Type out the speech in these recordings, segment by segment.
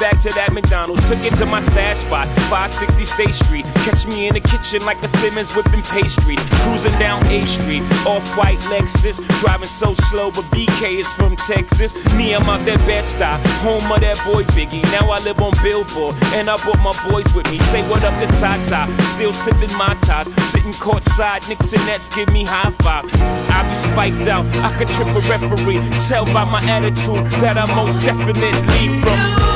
back to that McDonald's. Took it to my stash spot, 560 State Street. Catch me in the kitchen like a Simmons whipping pastry. Cruising down A Street, off white Lexus. Driving so slow, but BK is from Texas. Me, I'm out that bed stop, home of that boy Biggie. Now I live on Billboard, and I brought my boys with me. Say what up to Tata, still sipping my top. Sitting courtside, Knicks and Nets give me high five. I be spiked out, I could trip a referee. Tell by my attitude that I most definitely from.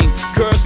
team. Curse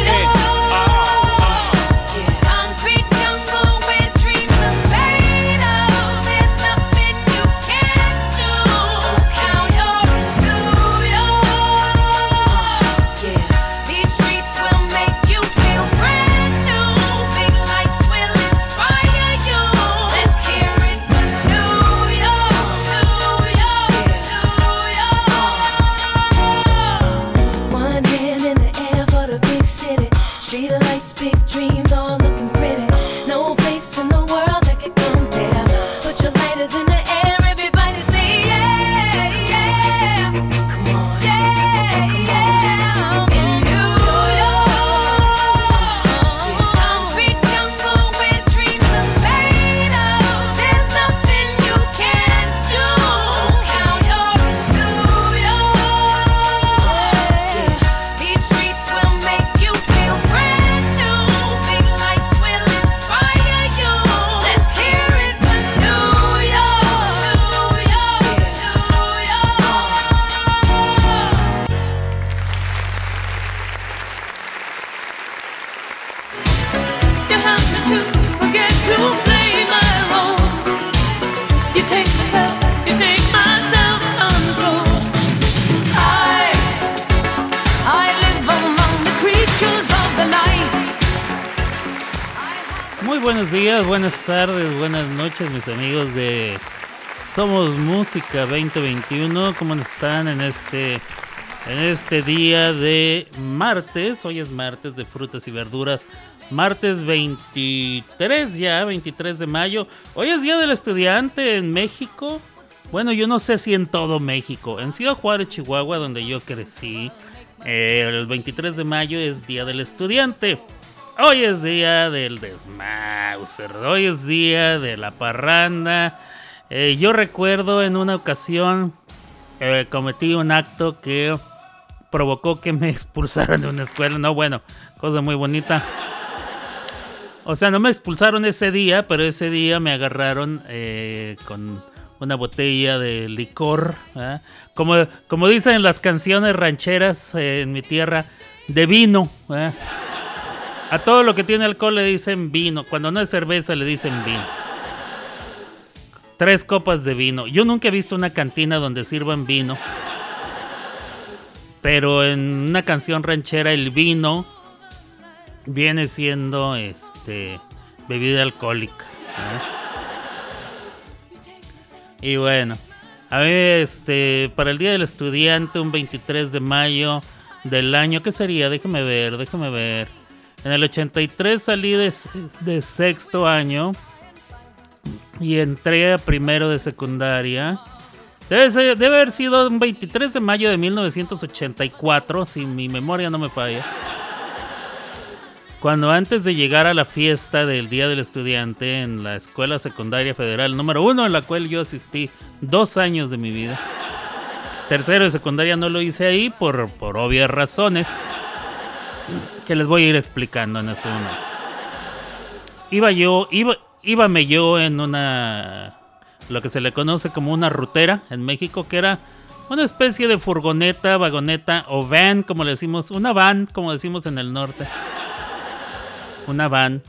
Amigos de Somos Música 2021. ¿Cómo están en este, en este día de martes? Hoy es martes de frutas y verduras. Martes 23 ya, 23 de mayo. Hoy es Día del Estudiante en México. Bueno, yo no sé si en todo México. En Ciudad Juárez, Chihuahua, donde yo crecí, el 23 de mayo es Día del Estudiante. Hoy es día del desmauser. Hoy es día de la parranda. Eh, yo recuerdo en una ocasión eh, cometí un acto que provocó que me expulsaran de una escuela. No, bueno, cosa muy bonita. O sea, no me expulsaron ese día, pero ese día me agarraron eh, con una botella de licor. Como, como dicen en las canciones rancheras en mi tierra, de vino. A todo lo que tiene alcohol le dicen vino. Cuando no es cerveza le dicen vino. Tres copas de vino. Yo nunca he visto una cantina donde sirvan vino. Pero en una canción ranchera el vino viene siendo este bebida alcohólica. Y bueno, a ver, este, para el Día del Estudiante, un 23 de mayo del año, ¿qué sería? Déjame ver, déjame ver. En el 83 salí de, sexto año y entré a primero de secundaria. Debe, debe haber sido un 23 de mayo de 1984, si mi memoria no me falla. Cuando antes de llegar a la fiesta del Día del Estudiante en la Escuela Secundaria Federal número uno, en la cual yo asistí dos años de mi vida. Tercero de secundaria no lo hice ahí por, por obvias razones que les voy a ir explicando en este momento. Iba yo, iba, íbame yo en una, lo que se le conoce como una rutera en México, que era una especie de furgoneta, vagoneta o van, como le decimos, una van, como decimos en el norte una van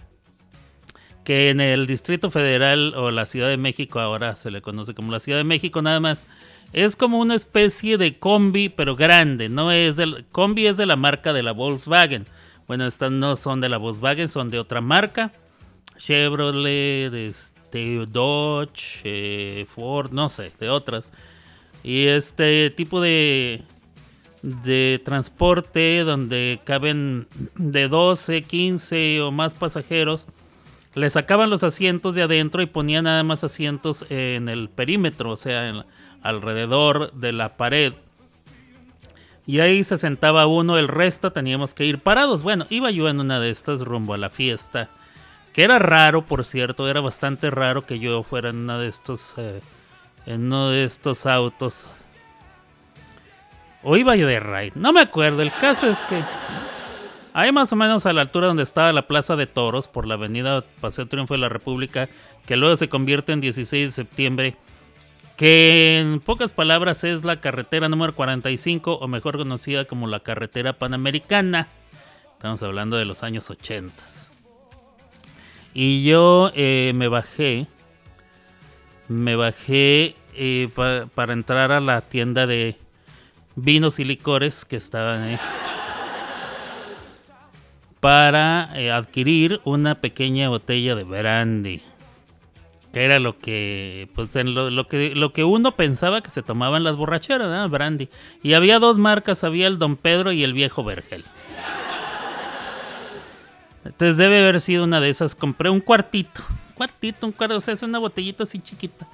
que en el Distrito Federal o la Ciudad de México, ahora se le conoce como la Ciudad de México nada más, es como una especie de combi, pero grande. No es el combi es de la marca de la Volkswagen. Bueno, estas no son de la Volkswagen, son de otra marca. Chevrolet, este, Dodge, eh, Ford, no sé, de otras. Y este tipo de de transporte donde caben de 12, 15 o más pasajeros, le sacaban los asientos de adentro y ponían nada más asientos en el perímetro, o sea, alrededor de la pared. Y ahí se sentaba uno, el resto teníamos que ir parados. Bueno, iba yo en una de estas rumbo a la fiesta. Que era raro, por cierto, era bastante raro que yo fuera en una de estos, eh, en uno de estos autos o iba yo de raid, no me acuerdo. El caso es que ahí más o menos a la altura donde estaba la Plaza de Toros por la avenida Paseo Triunfo de la República, que luego se convierte en 16 de septiembre, que en pocas palabras es la carretera número 45 o mejor conocida como la carretera panamericana. Estamos hablando de los años 80. Y yo eh, me bajé, me bajé eh, para entrar a la tienda de vinos y licores que estaban ahí para eh, adquirir una pequeña botella de brandy que era lo que pues lo, que lo que uno pensaba que se tomaban las borracheras ¿no? brandy. Y había dos marcas había el Don Pedro y el Viejo Vergel. Entonces debe haber sido una de esas. Compré un cuartito cuartito un cuarto o sea es una botellita así chiquita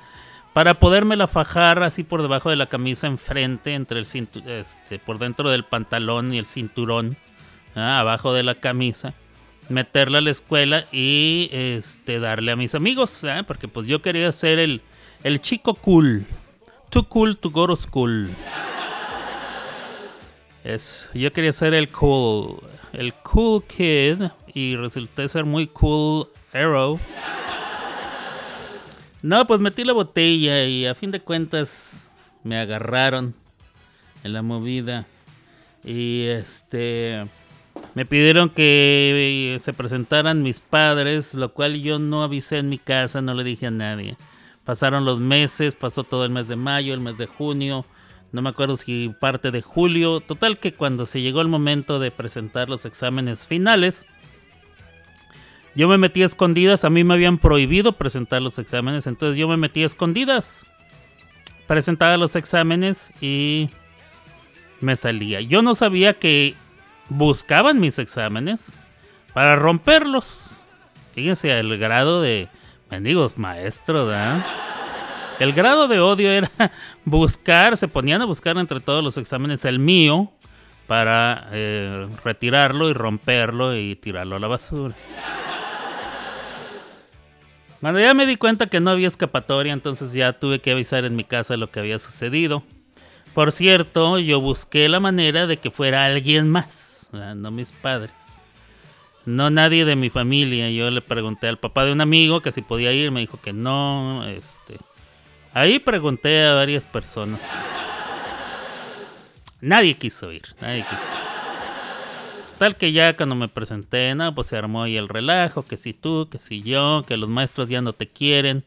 para podérmela fajar así por debajo de la camisa enfrente, entre el este, por dentro del pantalón y el cinturón, ¿ah? abajo de la camisa, meterla a la escuela y este, darle a mis amigos, ¿ah? porque pues yo quería ser el, el chico cool, too cool to go to school. Es, yo quería ser el cool, el cool kid y resulté ser muy cool arrow. No, pues metí la botella y a fin de cuentas me agarraron en la movida. Y este me pidieron que se presentaran mis padres, lo cual yo no avisé en mi casa, no le dije a nadie. Pasaron los meses, pasó todo el mes de mayo, el mes de junio, no me acuerdo si parte de julio. Total que cuando se llegó el momento de presentar los exámenes finales, yo me metí a escondidas, a mí me habían prohibido presentar los exámenes, entonces yo me metí a escondidas. Presentaba los exámenes y me salía. Yo no sabía que buscaban mis exámenes para romperlos. Fíjense el grado de mendigos maestro, ¿verdad? El grado de odio era buscar, se ponían a buscar entre todos los exámenes el mío para eh, retirarlo y romperlo y tirarlo a la basura. Cuando ya me di cuenta que no había escapatoria, entonces ya tuve que avisar en mi casa lo que había sucedido. Por cierto, yo busqué la manera de que fuera alguien más, no mis padres. No nadie de mi familia. Yo le pregunté al papá de un amigo que si podía ir, me dijo que no. Este, ahí pregunté a varias personas. Nadie quiso ir, nadie quiso. Tal que ya cuando me presenté, no, pues se armó ahí el relajo, que si tú, que si yo, que los maestros ya no te quieren,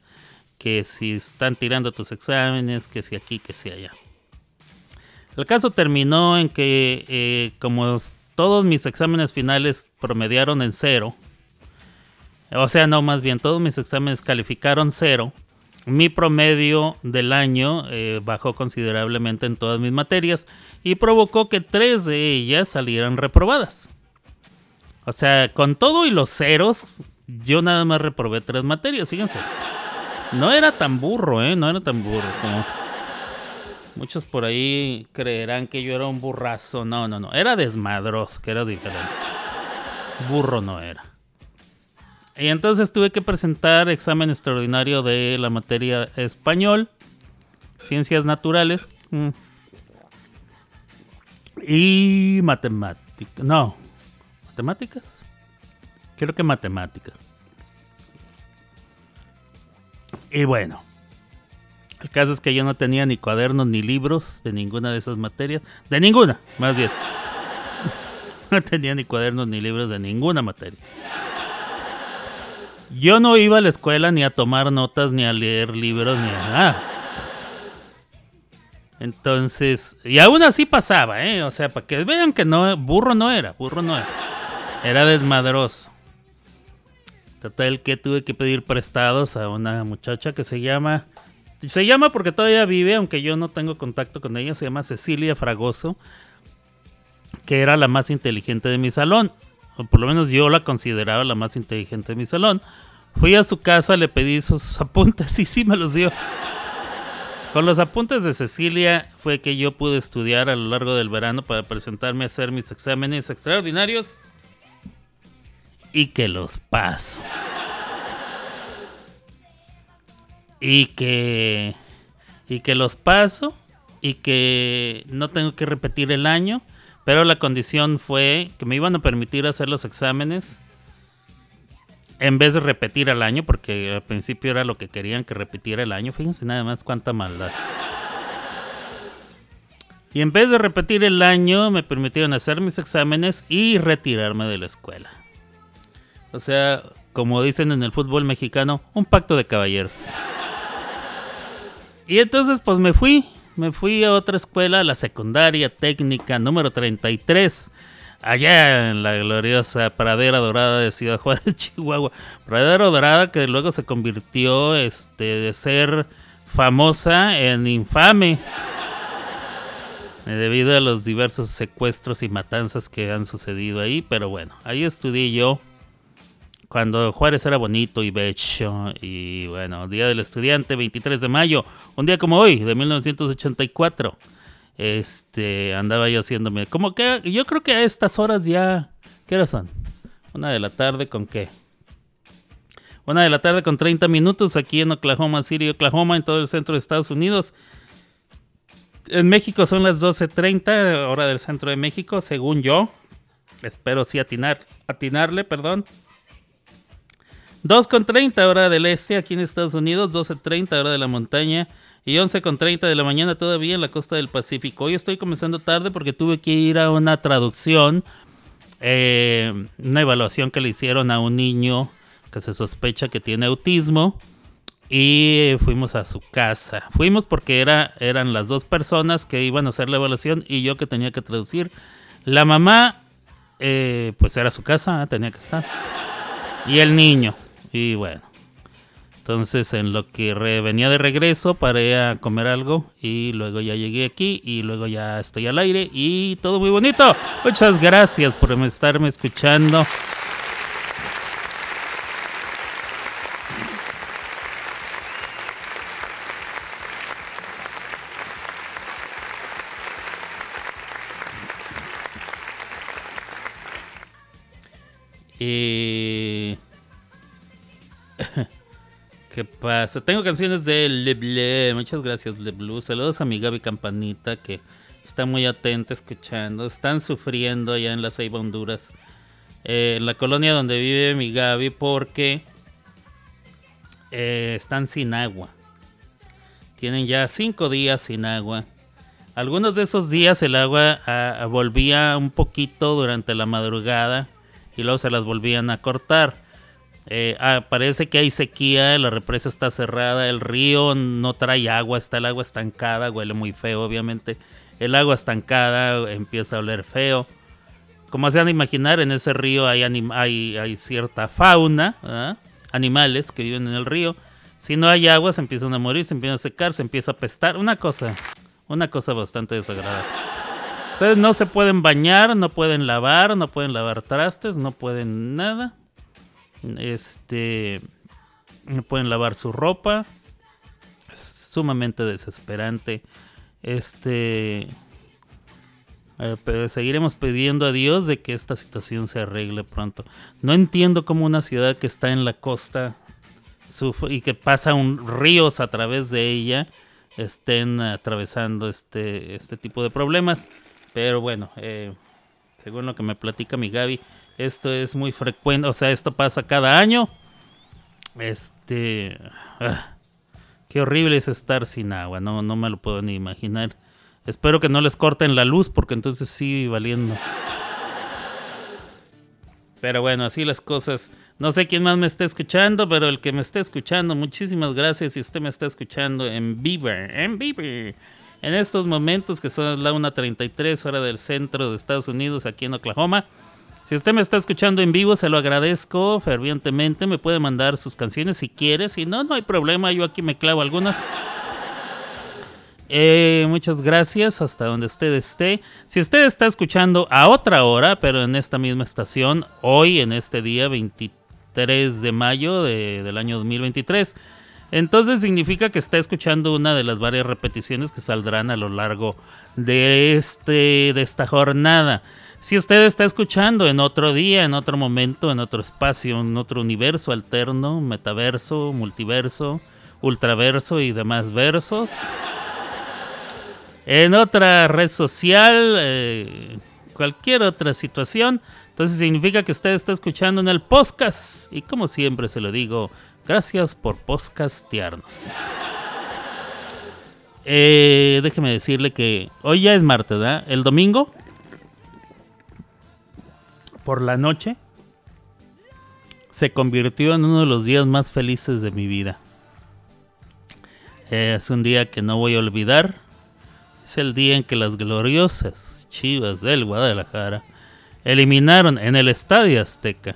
que si están tirando tus exámenes, que si aquí, que si allá. El caso terminó en que eh, como todos mis exámenes finales promediaron en cero, o sea, no, más bien todos mis exámenes calificaron cero, mi promedio del año eh, bajó considerablemente en todas mis materias y provocó que tres de ellas salieran reprobadas. O sea, con todo y los ceros, yo nada más reprobé tres materias, fíjense. No era tan burro, ¿eh? No era tan burro como... Muchos por ahí creerán que yo era un burrazo. No, no, no. Era desmadroso, que era diferente. Burro no era. Y entonces tuve que presentar examen extraordinario de la materia español, ciencias naturales mm, y matemáticas. No, matemáticas. Creo que matemáticas. Y bueno, el caso es que yo no tenía ni cuadernos ni libros de ninguna de esas materias. De ninguna, más bien. No tenía ni cuadernos ni libros de ninguna materia. Yo no iba a la escuela ni a tomar notas, ni a leer libros, ni a nada. Entonces, y aún así pasaba, ¿eh? O sea, para que vean que no, burro no era, burro no era. Era desmadroso. Total que tuve que pedir prestados a una muchacha que se llama... Se llama porque todavía vive, aunque yo no tengo contacto con ella, se llama Cecilia Fragoso, que era la más inteligente de mi salón o por lo menos yo la consideraba la más inteligente de mi salón. Fui a su casa, le pedí sus apuntes y sí me los dio. Con los apuntes de Cecilia fue que yo pude estudiar a lo largo del verano para presentarme a hacer mis exámenes extraordinarios y que los paso. Y que y que los paso y que no tengo que repetir el año pero la condición fue que me iban a permitir hacer los exámenes en vez de repetir al año, porque al principio era lo que querían que repitiera el año. Fíjense nada más cuánta maldad. Y en vez de repetir el año, me permitieron hacer mis exámenes y retirarme de la escuela. O sea, como dicen en el fútbol mexicano, un pacto de caballeros. Y entonces pues me fui me fui a otra escuela, la secundaria técnica número 33, allá en la gloriosa Pradera Dorada de Ciudad Juárez, Chihuahua. Pradera Dorada que luego se convirtió este, de ser famosa en infame eh, debido a los diversos secuestros y matanzas que han sucedido ahí. Pero bueno, ahí estudié yo cuando Juárez era bonito y bello. Y bueno, Día del Estudiante, 23 de mayo, un día como hoy, de 1984. Este, andaba yo haciéndome. Como que yo creo que a estas horas ya. ¿Qué horas son? Una de la tarde con qué? Una de la tarde con 30 minutos aquí en Oklahoma City, Oklahoma, en todo el centro de Estados Unidos. En México son las 12.30, hora del centro de México, según yo. Espero sí atinar, atinarle, perdón. 2.30 hora del este aquí en Estados Unidos, 12.30 hora de la montaña y 11.30 de la mañana todavía en la costa del Pacífico. Hoy estoy comenzando tarde porque tuve que ir a una traducción, eh, una evaluación que le hicieron a un niño que se sospecha que tiene autismo y fuimos a su casa. Fuimos porque era, eran las dos personas que iban a hacer la evaluación y yo que tenía que traducir. La mamá, eh, pues era su casa, tenía que estar. Y el niño. Y bueno. Entonces en lo que venía de regreso paré a comer algo y luego ya llegué aquí y luego ya estoy al aire y todo muy bonito. Muchas gracias por estarme escuchando. ¿Qué pasa? Tengo canciones de Le Muchas gracias, Le Blue. Saludos a mi Gaby Campanita que está muy atenta escuchando. Están sufriendo allá en la Ceiba, Honduras. Eh, en la colonia donde vive mi Gaby porque eh, están sin agua. Tienen ya cinco días sin agua. Algunos de esos días el agua ah, volvía un poquito durante la madrugada y luego se las volvían a cortar. Eh, ah, parece que hay sequía, la represa está cerrada, el río no trae agua, está el agua estancada, huele muy feo, obviamente. El agua estancada empieza a oler feo. Como se han de imaginar, en ese río hay, hay, cierta fauna, animales que viven en el río. Si no hay agua, se empiezan a morir, se empiezan a secar, se empieza a pestar. Una cosa, una cosa bastante desagradable. Entonces no se pueden bañar, no pueden lavar, no pueden lavar trastes, no pueden nada. Este. No pueden lavar su ropa. Es sumamente desesperante. Este. pero seguiremos pidiendo a Dios de que esta situación se arregle pronto. No entiendo cómo una ciudad que está en la costa y que pasa un ríos a través de ella estén atravesando este, este tipo de problemas. Pero bueno, eh, según lo que me platica mi Gaby, esto es muy frecuente, o sea, esto pasa cada año. Este... Ah, qué horrible es estar sin agua, no, no me lo puedo ni imaginar. Espero que no les corten la luz porque entonces sí valiendo. Pero bueno, así las cosas. No sé quién más me está escuchando, pero el que me está escuchando, muchísimas gracias. Si usted me está escuchando en Beaver, en Beaver, en estos momentos que son la 1.33 hora del centro de Estados Unidos, aquí en Oklahoma. Si usted me está escuchando en vivo, se lo agradezco fervientemente. Me puede mandar sus canciones si quiere. Si no, no hay problema. Yo aquí me clavo algunas. Eh, muchas gracias hasta donde usted esté. Si usted está escuchando a otra hora, pero en esta misma estación, hoy en este día 23 de mayo del año 2023, entonces significa que está escuchando una de las varias repeticiones que saldrán a lo largo de, este, de esta jornada. Si usted está escuchando en otro día, en otro momento, en otro espacio, en otro universo alterno, metaverso, multiverso, ultraverso y demás versos en otra red social, eh, cualquier otra situación. Entonces significa que usted está escuchando en el podcast. Y como siempre se lo digo, gracias por podcastearnos. Eh, déjeme decirle que hoy ya es martes, ¿verdad? El domingo, por la noche, se convirtió en uno de los días más felices de mi vida. es un día que no voy a olvidar es el día en que las gloriosas Chivas del Guadalajara eliminaron en el Estadio Azteca.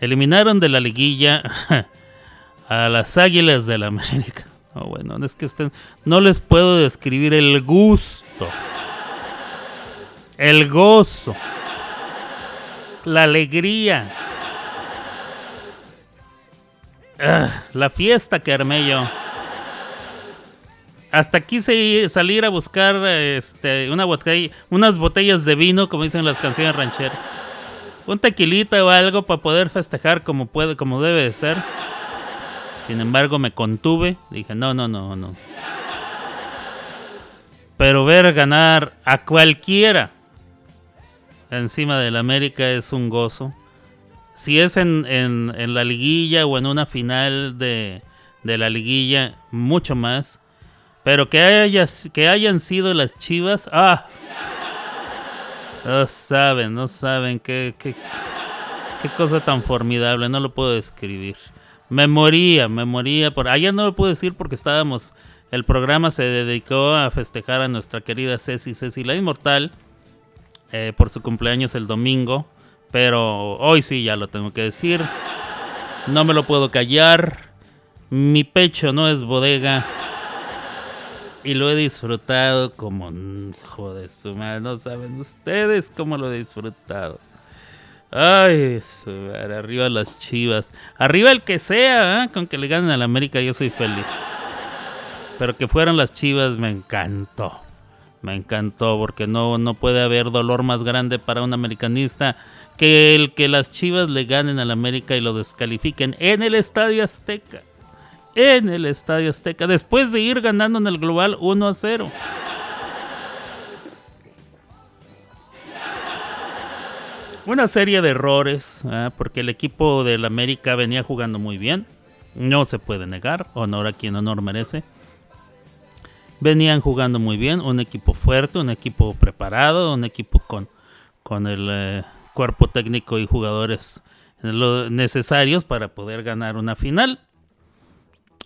Eliminaron de la liguilla a las Águilas del la América. No, bueno, es que usted no les puedo describir el gusto, el gozo, la alegría, ah, la fiesta que armé yo. Hasta quise salir a buscar este, una botella, unas botellas de vino, como dicen las canciones rancheras. Un tequilita o algo para poder festejar como puede, como debe de ser. Sin embargo, me contuve. Dije, no, no, no, no. Pero ver ganar a cualquiera encima del América es un gozo. Si es en, en, la liguilla o en una final de, de la liguilla, mucho más. Pero que, hayas, que hayan sido las chivas. ¡Ah! No saben, no saben qué, qué, qué cosa tan formidable. No lo puedo describir. Me moría, me. Por... Allá no lo puedo decir porque estábamos. El programa se dedicó a festejar a nuestra querida Ceci, Ceci la Inmortal. Eh, por su cumpleaños el domingo. Pero hoy sí ya lo tengo que decir. No me lo puedo callar. Mi pecho no es bodega y lo he disfrutado como hijo de su madre. No saben ustedes cómo lo he disfrutado. Ay, arriba las chivas. Arriba el que sea, ¿eh? con que le ganen a la América yo soy feliz. Pero que fueran las chivas me encantó. Me encantó porque no, no puede haber dolor más grande para un americanista que el que las Chivas le ganen al América y lo descalifiquen en el Estadio Azteca. En el Estadio Azteca, después de ir ganando en el global 1 a 0. Una serie de errores, ¿eh? porque el equipo del América venía jugando muy bien. No se puede negar, honor a quien honor merece. Venían jugando muy bien, un equipo fuerte, un equipo preparado, un equipo con, con el eh, cuerpo técnico y jugadores necesarios para poder ganar una final.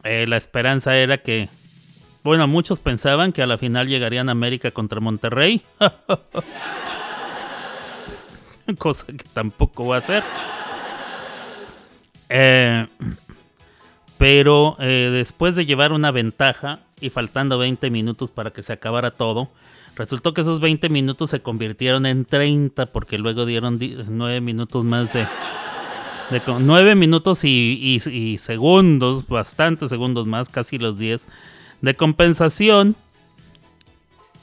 Eh, la esperanza era que, bueno, muchos pensaban que a la final llegarían América contra Monterrey. Cosa que tampoco va a ser. Eh, pero después de llevar una ventaja y faltando 20 minutos para que se acabara todo, Resultó que esos 20 minutos se convirtieron en 30 porque luego dieron 9 minutos más de... de 9 minutos y, segundos, bastantes segundos más, casi los 10, de compensación.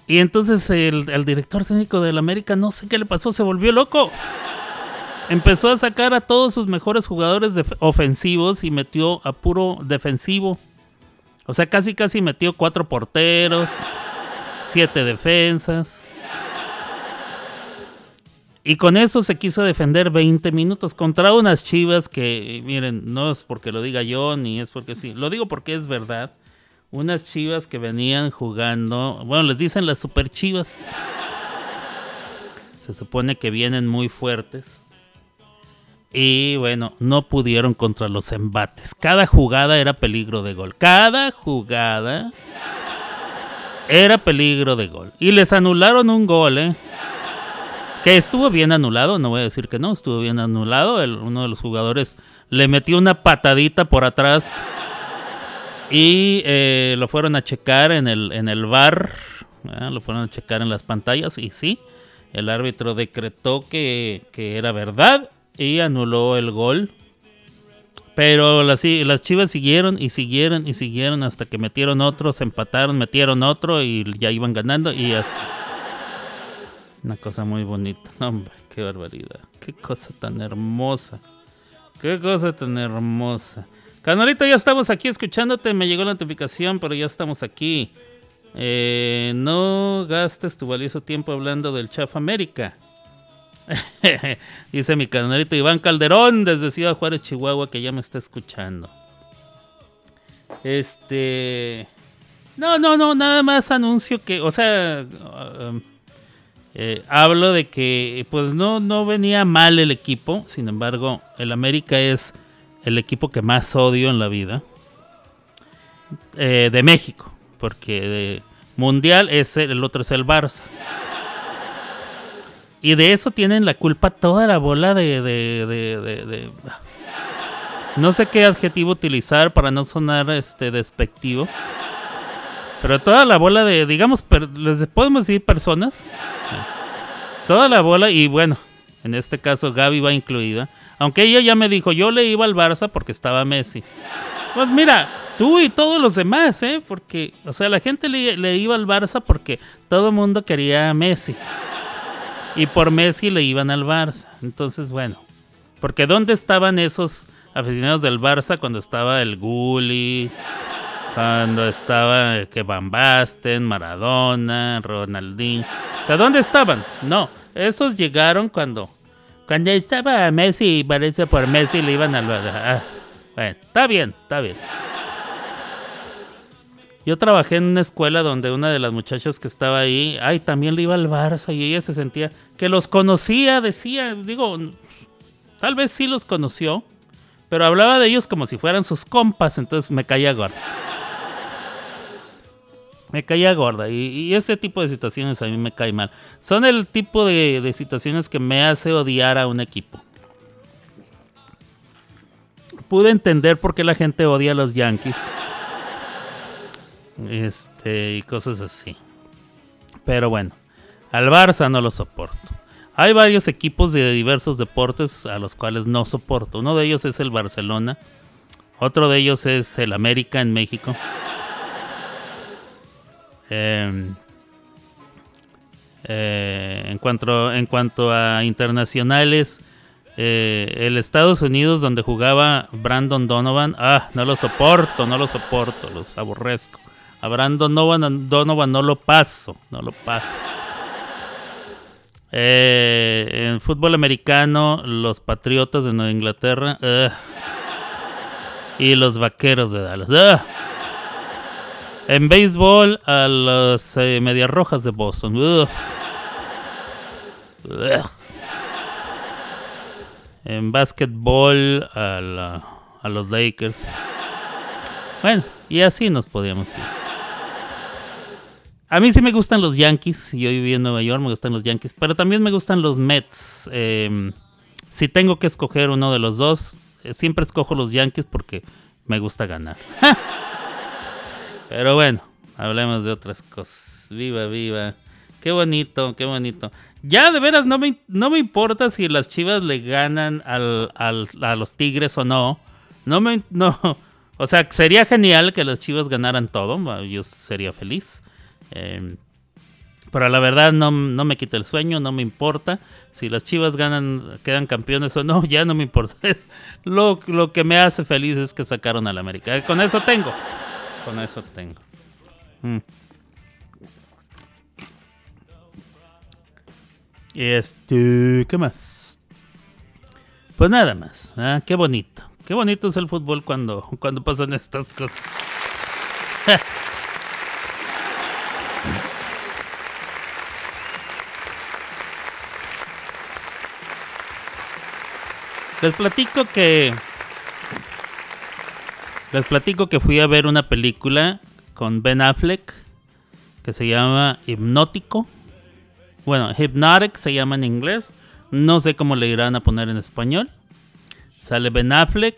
Y entonces el, el director técnico del América, no sé qué le pasó, se volvió loco. Empezó a sacar a todos sus mejores jugadores ofensivos y metió a puro defensivo. O sea, casi casi metió cuatro porteros siete defensas. Y con eso se quiso defender 20 minutos contra unas chivas que, miren, no es porque lo diga yo, ni es porque sí, lo digo porque es verdad. Unas chivas que venían jugando, bueno, les dicen las super chivas. Se supone que vienen muy fuertes. Y bueno, no pudieron contra los embates. Cada jugada era peligro de gol. Cada jugada era peligro de gol. Y les anularon un gol, ¿eh? Que estuvo bien anulado, no voy a decir que no, estuvo bien anulado. uno de los jugadores le metió una patadita por atrás y eh, lo fueron a checar en el, en el bar. Lo fueron a checar en las pantallas y sí, el árbitro decretó que, que era verdad y anuló el gol. Pero las, las Chivas siguieron y siguieron y siguieron hasta que metieron otro, se empataron, metieron otro y ya iban ganando y así. Una cosa muy bonita. hombre, qué barbaridad. Qué cosa tan hermosa. Qué cosa tan hermosa. Canalito, ya estamos aquí escuchándote. Me llegó la notificación, pero ya estamos aquí. Eh, no gastes tu valioso tiempo hablando del Chaf América. Dice mi canalito Iván Calderón desde Ciudad Juárez, Chihuahua, que ya me está escuchando. Este. No, no, no, nada más anuncio que, o sea, eh, hablo de que pues no, no venía mal el equipo, sin embargo, el América es el equipo que más odio en la vida eh, de México, porque de Mundial es el otro es el Barça. Y de eso tienen la culpa toda la bola de, de, No sé qué adjetivo utilizar para no sonar este despectivo. Pero toda la bola de, digamos, podemos decir personas. Toda la bola, y bueno, en este caso Gaby va incluida. Aunque ella ya me dijo, yo le iba al Barça porque estaba Messi. Pues mira, tú y todos los demás, ¿eh? Porque, o sea, la gente le, le iba al Barça porque todo el mundo quería a Messi. Y por Messi le iban al Barça. Entonces, bueno. Porque ¿dónde estaban esos aficionados del Barça cuando estaba el Gulli? Cuando estaba que Van Basten, Maradona, Ronaldinho. O sea, ¿dónde estaban? No, esos llegaron cuando cuando estaba Messi, parece por Messi le iban al Barça. Ah, bueno, está bien, está bien. Yo trabajé en una escuela donde una de las muchachas que estaba ahí, ay, también le iba al Barça y ella se sentía que los conocía, decía, digo, tal vez sí los conoció, pero hablaba de ellos como si fueran sus compas, entonces me caía gorda. Me caía gorda y, este tipo de situaciones a mí me cae mal. Son el tipo de, de situaciones que me hace odiar a un equipo. Pude entender por qué la gente odia a los Yankees este, y cosas así. Pero bueno, al Barça no lo soporto. Hay varios equipos de diversos deportes a los cuales no soporto. Uno de ellos es el Barcelona. Otro de ellos es el América en México. Em, Eh, en, cuanto, en cuanto a internacionales, eh, el Estados Unidos donde jugaba Brandon Donovan, ah, no lo soporto, no lo soporto, los aborrezco. A Brandon Donovan, Donovan no lo paso, no lo paso. Eh, en fútbol americano, los Patriotas de Nueva Inglaterra. y los Vaqueros de Dallas. En béisbol, a eh, Medias Rojas de Boston. En básquetbol, a, a los Lakers. Bueno, y así nos podíamos ir. A mí sí me gustan los Yankees. Yo viví en Nueva York, me gustan los Yankees. Pero también me gustan los Mets. Em, si tengo que escoger uno de los dos, eh, siempre escojo los Yankees porque me gusta ganar. pero bueno, hablemos de otras cosas. Viva, viva. Qué bonito, qué bonito. Ya de veras no me, no me importa si las Chivas le ganan al, a los Tigres o no. No me no, o sea, sería genial que las Chivas ganaran todo, yo sería feliz. Em, pero la verdad no, me quita el sueño, no me importa. Si las Chivas ganan, quedan campeones o no, ya no me importa. lo, lo que me hace feliz es que sacaron al América. Con eso tengo. Con eso tengo. Mm. Este, ¿qué más? Pues nada más. ¿ah? Qué bonito. Qué bonito es el fútbol cuando, cuando pasan estas cosas. Les platico que. Les platico que fui a ver una película con Ben Affleck que se llama Hipnótico. Bueno, Hypnotic se llama en inglés. No sé cómo le irán a poner en español. Sale Ben Affleck.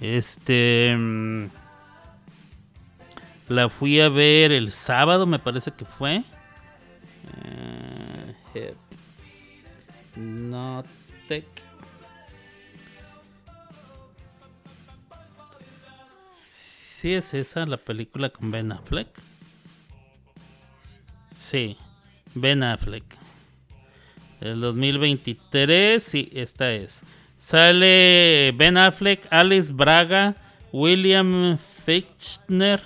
Este. Mm, la fui a ver el sábado, me parece que fue. Uh. ¿Sí es esa la película con Ben Affleck? Sí, Ben Affleck. El 2023, sí, esta es. Sale Ben Affleck, Alice Braga, William Fichtner.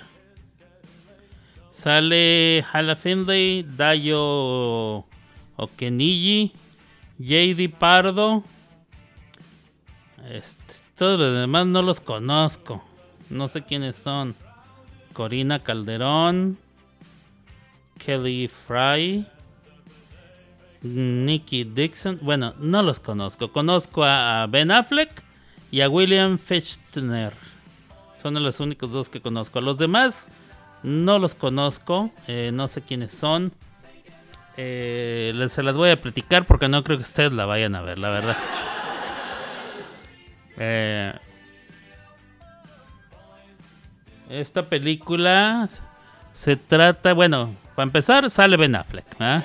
Sale Hala Finley, Dayo Okeniji, JD Pardo. Este, todos los demás no los conozco. No sé quiénes son. Corina Calderón. Kelly Fry. Nicky Dixon. Bueno, no los conozco. Conozco a Ben Affleck y a William Fichtner. Son los únicos dos que conozco. Los demás no los conozco. Eh, no sé quiénes son. Eh, se las voy a platicar porque no creo que ustedes la vayan a ver, la verdad. Eh, esta película se trata, bueno, para empezar sale Ben Affleck. ¿ah?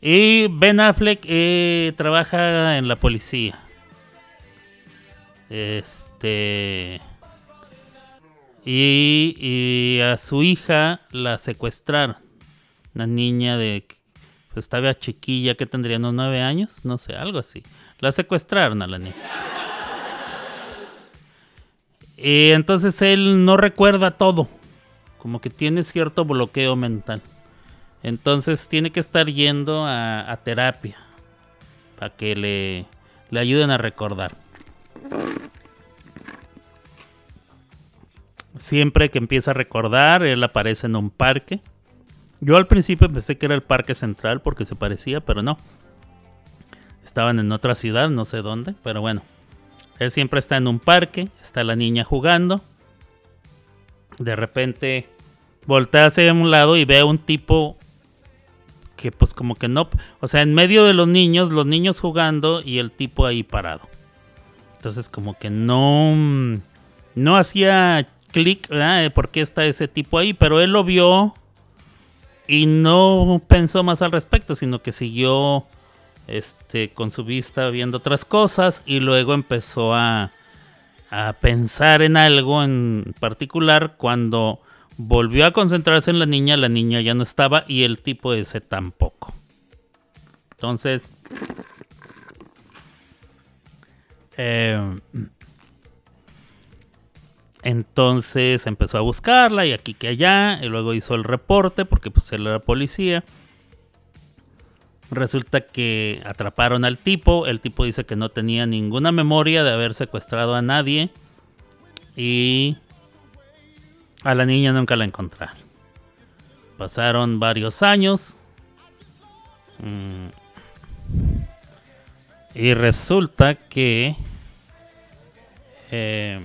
Y Ben Affleck eh, trabaja en la policía. Este. Y, a su hija la secuestraron. Una niña de. Pues estaba chiquilla, que tendría unos nueve años, no sé, algo así. La secuestraron a la niña. Y entonces él no recuerda todo, como que tiene cierto bloqueo mental. Entonces tiene que estar yendo a, terapia para que le, le ayuden a recordar. Siempre que empieza a recordar, él aparece en un parque. Yo al principio pensé que era el parque central porque se parecía, pero no. Estaban en otra ciudad, no sé dónde, pero bueno. Él siempre está en un parque, está la niña jugando. De repente voltea hacia un lado y ve a un tipo que pues como que no, o sea, en medio de los niños, los niños jugando y el tipo ahí parado. Entonces como que no no hacía clic, ¿por qué está ese tipo ahí? Pero él lo vio y no pensó más al respecto, sino que siguió este, con su vista viendo otras cosas y luego empezó a, a pensar en algo en particular cuando volvió a concentrarse en la niña, la niña ya no estaba y el tipo ese tampoco. Entonces, eh, entonces empezó a buscarla y aquí que allá, y luego hizo el reporte porque pues él era policía. Resulta que atraparon al tipo, el tipo dice que no tenía ninguna memoria de haber secuestrado a nadie y a la niña nunca la encontraron. Pasaron varios años. Mm, y resulta que eh,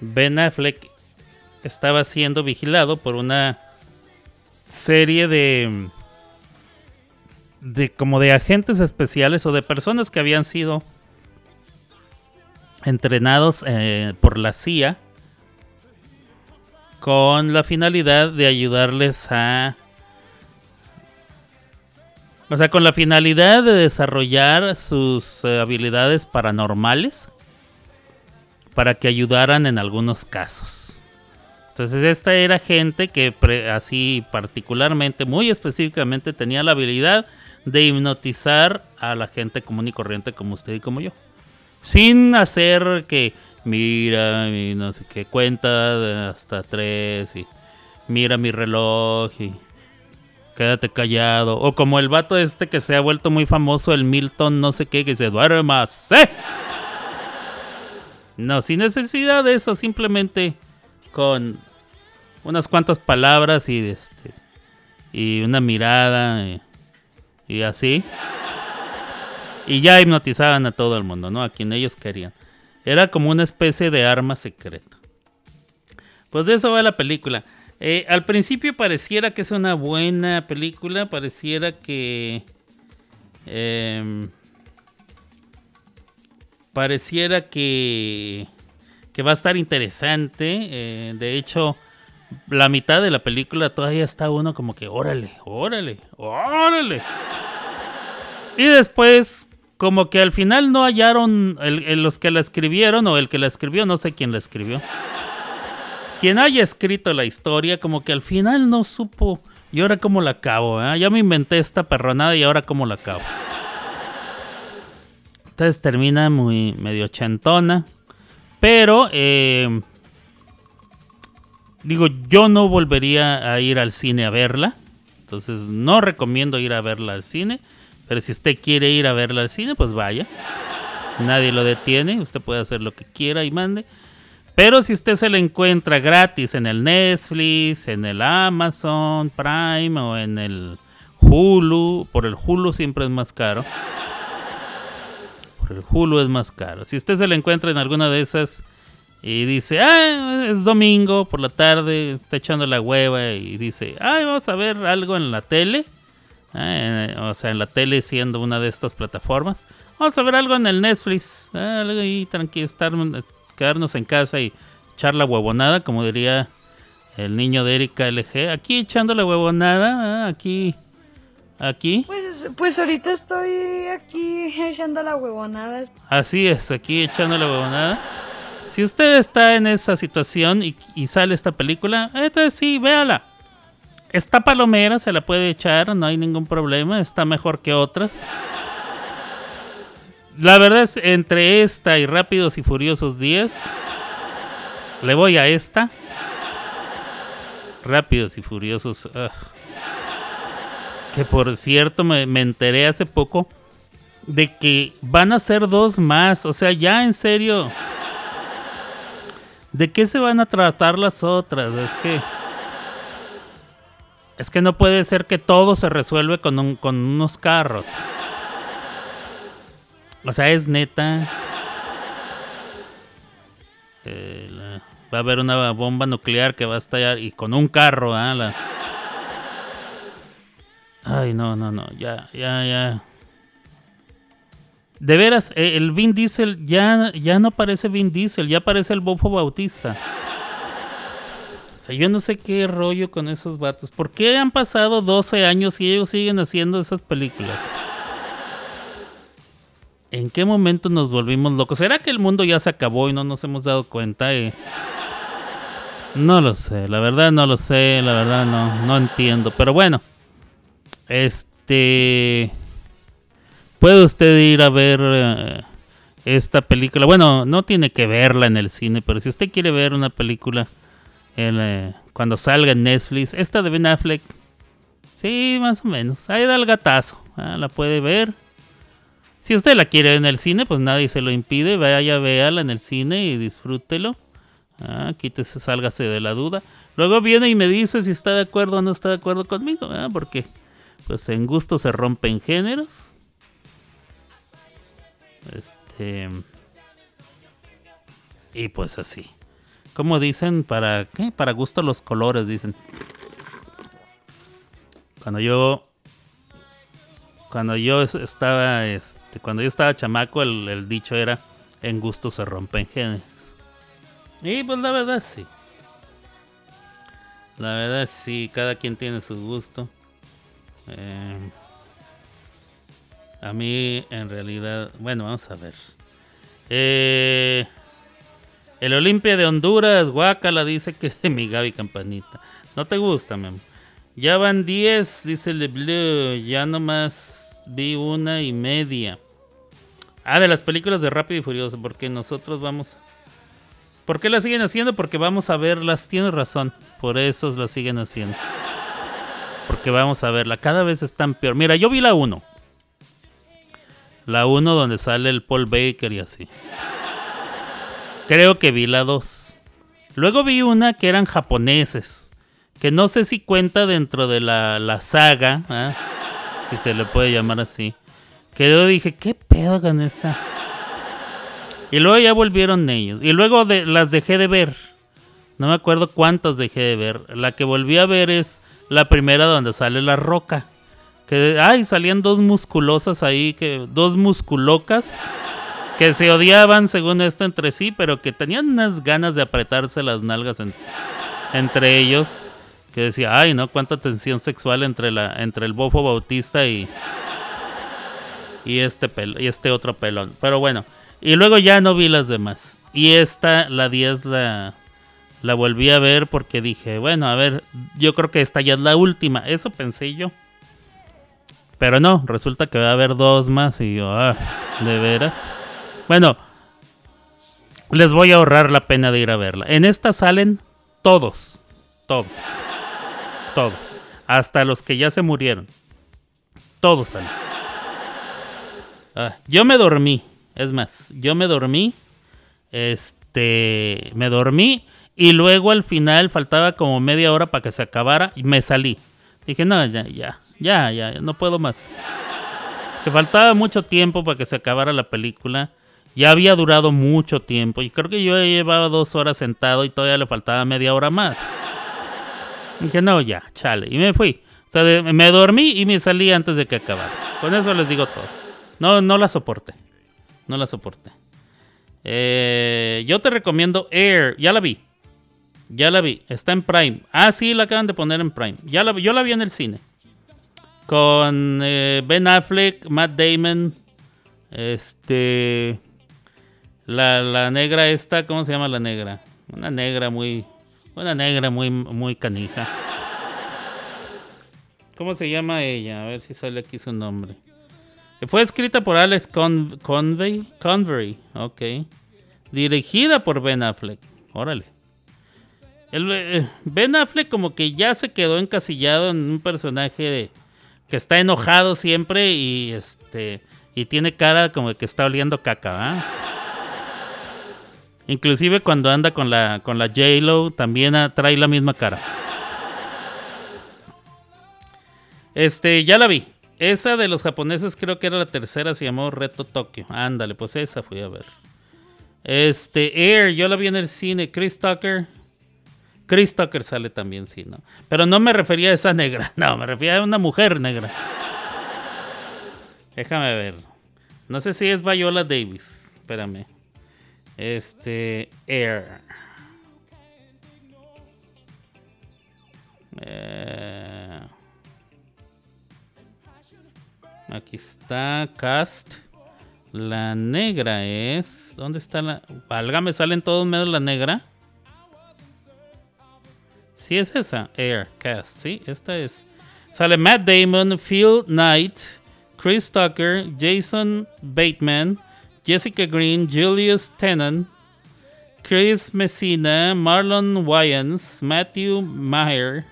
Ben Affleck estaba siendo vigilado por una serie de de como de agentes especiales o de personas que habían sido entrenados eh, por la CIA con la finalidad de ayudarles a o sea, con la finalidad de desarrollar sus eh, habilidades paranormales para que ayudaran en algunos casos. Entonces esta era gente que así particularmente, muy específicamente tenía la habilidad de hipnotizar a la gente común y corriente como usted y como yo. Sin hacer que mira, y no sé qué, cuenta hasta tres y mira mi reloj y quédate callado. O como el vato este que se ha vuelto muy famoso, el Milton no sé qué, que se duerma. No, sin necesidad de eso, simplemente con unas cuantas palabras y este y una mirada y, y, así. Y ya hipnotizaban a todo el mundo, ¿no? A quien ellos querían. Era como una especie de arma secreta. Pues de eso va la película. Eh, al principio pareciera que es una buena película, pareciera que... Eh, pareciera que, que va a estar interesante. Eh, de hecho, la mitad de la película todavía está uno como que, órale, órale, órale. Y después, como que al final no hallaron los que la escribieron o el que la escribió, no sé quién la escribió. Quien haya escrito la historia, como que al final no supo. Y ahora cómo la acabo, ¿eh? Ya me inventé esta perronada y ahora cómo la acabo. Entonces termina muy medio chantona. Pero, eh, digo, yo no volvería a ir al cine a verla. Entonces no recomiendo ir a verla al cine. Pero si usted quiere ir a verla al cine, pues vaya. Nadie lo detiene. Usted puede hacer lo que quiera y mande. Pero si usted se la encuentra gratis en el Netflix, en el Amazon Prime o en el Hulu, por el Hulu siempre es más caro el Hulu es más caro. Si usted se le encuentra en alguna de esas y dice, ah, es domingo por la tarde, está echando la hueva y dice, ay, vamos a ver algo en la tele. Eh, o sea, en la tele siendo una de estas plataformas. Vamos a ver algo en el Netflix. algo ahí tranquilo, estar, quedarnos en casa y echar la huevonada, como diría el niño de Erika LG. Aquí echando la huevonada, aquí aquí? Pues, pues ahorita estoy aquí echando la huevonada. Así es, aquí echando la huevonada. Si usted está en esa situación y, sale esta película, entonces sí, véala. Está palomera, se la puede echar, no hay ningún problema, está mejor que otras. La verdad es, entre esta y Rápidos y Furiosos 10, le voy a esta. Rápidos y Furiosos. Que por cierto, me, enteré hace poco de que van a ser dos más. O sea, ya en serio. ¿De qué se van a tratar las otras? Es que. Es que no puede ser que todo se resuelve con, con unos carros. O sea, es neta. Eh, va a haber una bomba nuclear que va a estallar y con un carro, ¿ah? La, Ay, no, no, no, ya, ya, ya. De veras, eh, el Vin Diesel ya, ya no parece Vin Diesel, ya parece el Bofo Bautista. O sea, yo no sé qué rollo con esos vatos. ¿Por qué han pasado 12 años y ellos siguen haciendo esas películas? ¿En qué momento nos volvimos locos? ¿Será que el mundo ya se acabó y no nos hemos dado cuenta? Eh? No lo sé, la verdad no lo sé, la verdad no, no entiendo. Pero bueno, este... Puede usted ir a ver eh, esta película. Bueno, no tiene que verla en el cine, pero si usted quiere ver una película eh, cuando salga en Netflix, esta de Ben Affleck, sí, más o menos, ahí da el gatazo, ah, la puede ver. Si usted la quiere ver en el cine, pues nadie se lo impide, vaya, véala en el cine y disfrútelo. Ah, quítese, sálgase de la duda. Luego viene y me dice si está de acuerdo o no está de acuerdo conmigo, ah, porque pues en gusto se rompen géneros. Este. Y pues así. Como dicen, para qué? Para gusto los colores, dicen. Cuando yo. Cuando yo estaba. Este, cuando yo estaba chamaco, el, dicho era. En gusto se rompen genes. Y pues la verdad sí. La verdad sí, cada quien tiene su gusto. Eh, a mí, en realidad, bueno, vamos a ver. Eh, el Olimpia de Honduras, Guacala, dice que mi Gaby Campanita. No te gusta, mi Ya van 10, dice el Blue. Ya nomás vi una y media. Ah, de las películas de Rápido y Furioso, porque nosotros vamos. ¿Por qué las siguen haciendo? Porque vamos a verlas. Tienes razón. Por eso las siguen haciendo. Porque vamos a verla. Cada vez están peor. Mira, yo vi la 1. La 1 donde sale el Paul Baker y así. Creo que vi la 2. Luego vi una que eran japoneses. Que no sé si cuenta dentro de la, saga. ¿eh? Si se le puede llamar así. Que yo dije, ¿qué pedo con esta? Y luego ya volvieron ellos. Y luego de, las dejé de ver. No me acuerdo cuántas dejé de ver. La que volví a ver es la primera donde sale la roca. Que, ay, salían dos musculosas ahí, que dos musculocas que se odiaban según esto entre sí, pero que tenían unas ganas de apretarse las nalgas entre ellos. Que decía, ay, ¿no? Cuánta tensión sexual entre, la, entre el bofo bautista y, y, este y este otro pelón. Pero bueno, y luego ya no vi las demás. Y esta, la 10, la, la volví a ver porque dije, bueno, a ver, yo creo que esta ya es la última. Eso pensé yo. Pero no, resulta que va a haber dos más y yo, ah, de veras. Bueno, les voy a ahorrar la pena de ir a verla. En esta salen todos, todos, todos, hasta los que ya se murieron. Todos salen. Ah, yo me dormí, es más, yo me dormí, este, me dormí y luego al final faltaba como media hora para que se acabara y me salí. Dije, no, ya, ya, ya, ya, no puedo más. Que faltaba mucho tiempo para que se acabara la película. Ya había durado mucho tiempo. Y creo que yo llevaba dos horas sentado y todavía le faltaba media hora más. Dije, no, ya, chale. Y me fui. O sea, me dormí y me salí antes de que acabara. Con eso les digo todo. No, no la soporté. No la soporté. Eh, yo te recomiendo Air. Ya la vi. Ya la vi. Está en Prime. Ah, sí, la acaban de poner en Prime. Ya la, yo la vi en el cine con eh, Ben Affleck, Matt Damon, este, la, la, negra esta, ¿cómo se llama la negra? Una negra muy, una negra muy, muy canija. ¿Cómo se llama ella? A ver si sale aquí su nombre. Fue escrita por Alex Convey, Convery, ok. Dirigida por Ben Affleck, órale. El, eh, ben Affleck como que ya se quedó encasillado en un personaje que está enojado siempre y este y tiene cara como que está oliendo caca, Inclusive cuando anda con la con la J-Lo también trae la misma cara. Este, ya la vi. Esa de los japoneses creo que era la tercera, se llamó Reto Tokio. Ándale, pues esa fui a ver. Este, Air, yo la vi en el cine. Chris Tucker, Chris Tucker sale también, sí, ¿no? Pero no me refería a esa negra, no, me refería a una mujer negra. Déjame ver. No sé si es Viola Davis. Espérame. Este. Air. Eh, aquí está. Cast. La negra es. ¿Dónde está la.? Válgame, sale en todos menos la negra. Sí, es esa. Air Cast, sí, esta es. Sale Matt Damon, Phil Knight, Chris Tucker, Jason Bateman, Jessica Green, Julius Tennant, Chris Messina, Marlon Wayans, Matthew Maher,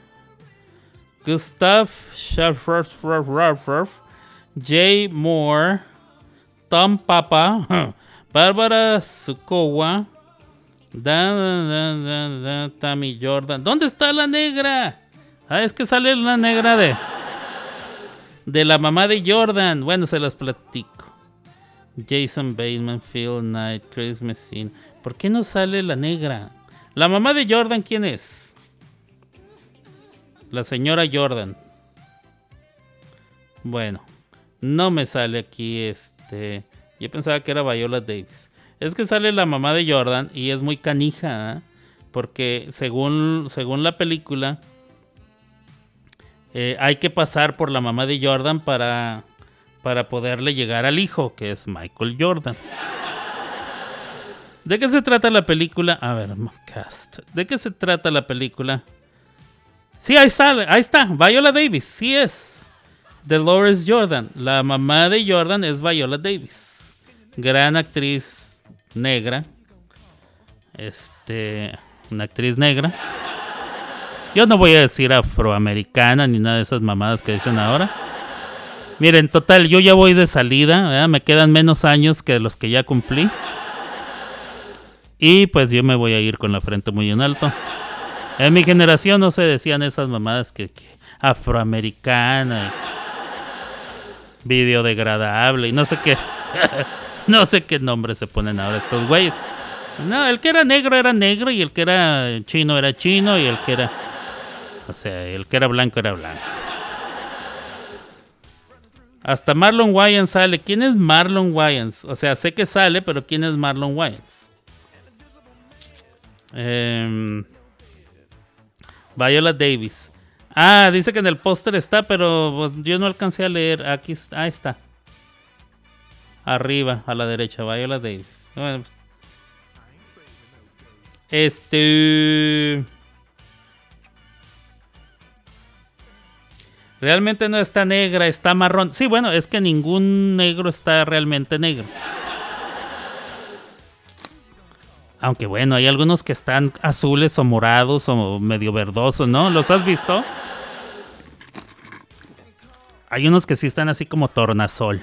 Gustav Schaffer, Jay Moore, Tom Papa, Bárbara Sukowa, Tammy Jordan. ¿Dónde está la negra? Ah, es que sale la negra de. De la mamá de Jordan. Bueno, se las platico. Jason Bateman, Phil Knight, Chris Messina. ¿Por qué no sale la negra? La mamá de Jordan, ¿quién es? La señora Jordan. Bueno, no me sale aquí este. Yo pensaba que era Viola Davis. Es que sale la mamá de Jordan y es muy canija, ¿eh? porque según, según la película, eh, hay que pasar por la mamá de Jordan para, para poderle llegar al hijo, que es Michael Jordan. ¿De qué se trata la película? A ver, cast. ¿De qué se trata la película? Sí, ahí está, ahí está, Viola Davis, sí es. Dolores Jordan. La mamá de Jordan es Viola Davis. Gran actriz negra. Este, una actriz negra. Yo no voy a decir afroamericana ni nada de esas mamadas que dicen ahora. Miren, total, yo ya voy de salida, me quedan menos años que los que ya cumplí. Y pues yo me voy a ir con la frente muy en alto. En mi generación no se decían esas mamadas que, que afroamericana, videodegradable y no sé qué. No sé qué nombre se ponen ahora estos güeyes. No, el que era negro era negro y el que era chino era chino y el que era... O sea, el que era blanco era blanco. Hasta Marlon Wayans sale. ¿Quién es Marlon Wayans? O sea, sé que sale, pero ¿quién es Marlon Wayans? Em, Viola Davis. Ah, dice que en el póster está, pero pues, yo no alcancé a leer. Aquí. Ahí está. Arriba, a la derecha, Viola Davis. Pues, este. Realmente no está negra, está marrón. Sí, bueno, es que ningún negro está realmente negro. Aunque bueno, hay algunos que están azules o morados o medio verdosos, ¿no? ¿Los has visto? Hay unos que sí están así como tornasol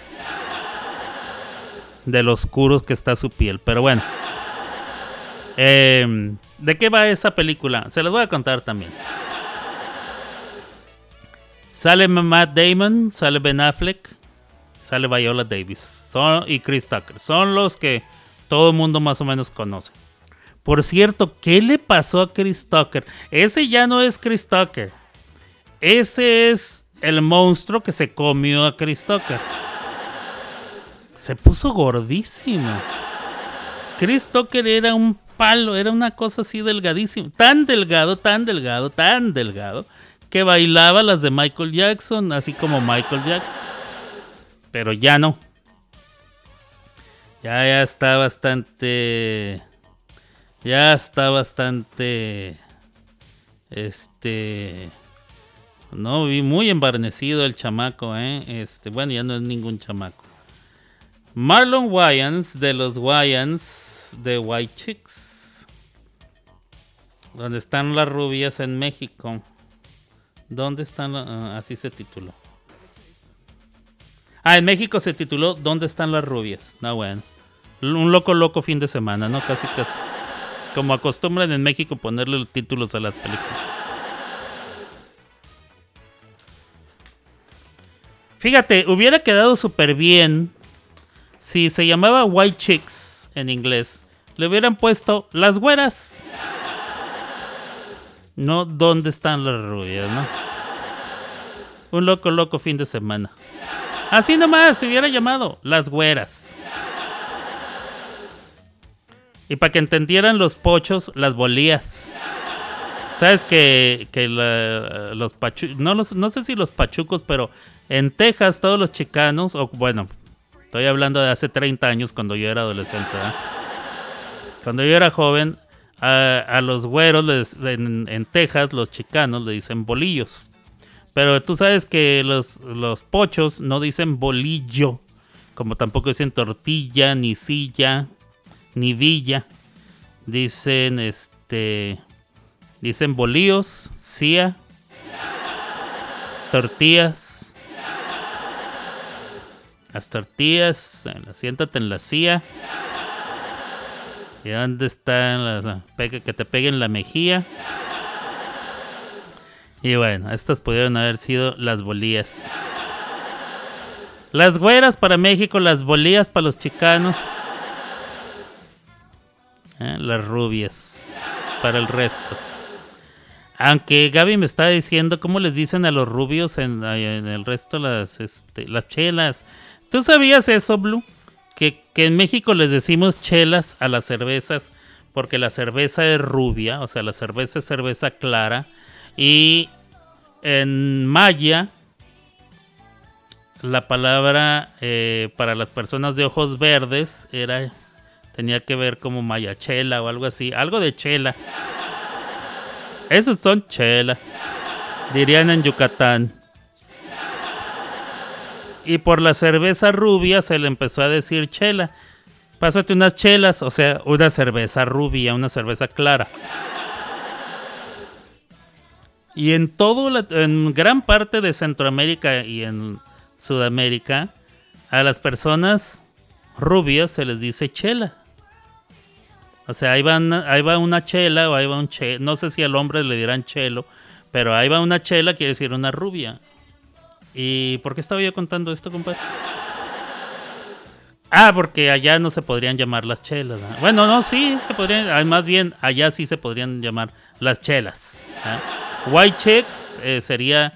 de lo oscuro que está su piel. Pero bueno. Em, ¿De qué va esa película? Se las voy a contar también. Sale Matt Damon, sale Ben Affleck, sale Viola Davis y Chris Tucker. Son los que todo el mundo más o menos conoce. Por cierto, ¿qué le pasó a Chris Tucker? Ese ya no es Chris Tucker. Ese es el monstruo que se comió a Chris Tucker. Se puso gordísimo. Chris Tucker era un palo, era una cosa así delgadísima. Tan delgado, tan delgado, tan delgado, que bailaba las de Michael Jackson, así como Michael Jackson. Pero ya no. Ya, ya está bastante. Ya está bastante. Este. No, vi muy embarnecido el chamaco, ¿eh? Este, bueno, ya no es ningún chamaco. Marlon Wayans de los Wayans de White Chicks. Donde están las rubias en México. ¿Dónde están? Ah, así se tituló. Ah, en México se tituló ¿Dónde están las rubias? No, bueno. Un loco, loco fin de semana, ¿no? Casi, casi. Como acostumbran en México ponerle los títulos a las películas. Fíjate, hubiera quedado súper bien si se llamaba White Chicks en inglés, le hubieran puesto las güeras. No, ¿dónde están las rubias, no? Un loco, loco fin de semana. Así nomás se hubiera llamado las güeras. Y para que entendieran los pochos, las bolías. Sabes que, los pachucos, no, no sé si los pachucos, pero en Texas todos los chicanos, o bueno, Estoy hablando de hace 30 años cuando yo era adolescente. Cuando yo era joven, a, los güeros en, Texas, los chicanos, le dicen bolillos. Pero tú sabes que los, los pochos no dicen bolillo, como tampoco dicen tortilla, ni silla, ni villa. Dicen este. Dicen bolillos, cia, tortillas. Las tortillas, siéntate en la cia. ¿Y dónde están las que te peguen la mejilla? Y bueno, estas pudieron haber sido las bolías. Las güeras para México, las bolías para los chicanos. Eh, las rubias para el resto. Aunque Gaby me está diciendo cómo les dicen a los rubios en, el resto las, este, las chelas. ¿Tú sabías eso, Blue? Que, en México les decimos chelas a las cervezas porque la cerveza es rubia, o sea, la cerveza es cerveza clara. Y en maya, la palabra eh, para las personas de ojos verdes era tenía que ver como mayachela o algo así, algo de chela. Esos son chela. Dirían en Yucatán. Y por la cerveza rubia se le empezó a decir chela. Pásate unas chelas, o sea, una cerveza rubia, una cerveza clara. Y en todo, en gran parte de Centroamérica y en Sudamérica, a las personas rubias se les dice chela. O sea, ahí va, ahí va una chela o ahí va un che. No sé si al hombre le dirán chelo, pero ahí va una chela, quiere decir una rubia. ¿Y por qué estaba yo contando esto, compadre? Ah, porque allá no se podrían llamar las chelas. Bueno, no, sí, se podrían. Ah, más bien, allá sí se podrían llamar las chelas. White chicks eh, sería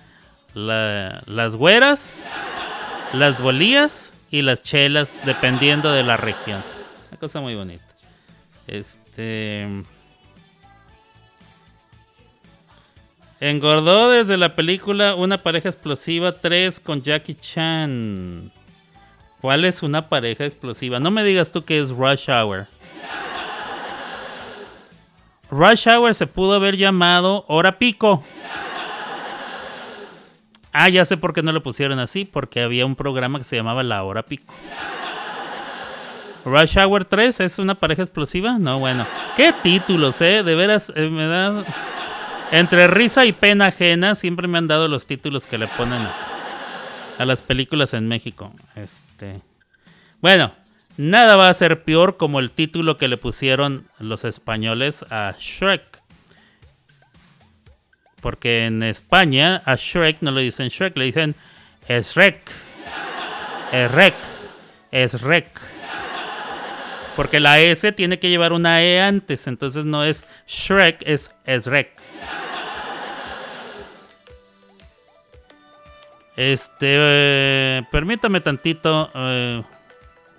las güeras, las bolías y las chelas, dependiendo de la región. Una cosa muy bonita. Este. Engordó desde la película Una pareja explosiva 3 con Jackie Chan. ¿Cuál es una pareja explosiva? No me digas tú que es Rush Hour. Rush Hour se pudo haber llamado Hora Pico. Ah, ya sé por qué no lo pusieron así, porque había un programa que se llamaba La Hora Pico. Rush Hour 3 es una pareja explosiva. No, bueno. Qué títulos, eh. De veras, eh, me da. Entre risa y pena ajena, siempre me han dado los títulos que le ponen a, las películas en México. Este. Bueno, nada va a ser peor como el título que le pusieron los españoles a Shrek. Porque en España a Shrek no le dicen Shrek, le dicen Shrek. Shrek. Shrek. Porque la S tiene que llevar una E antes, entonces no es Shrek, es Shrek. Este, eh, permítame tantito. Eh,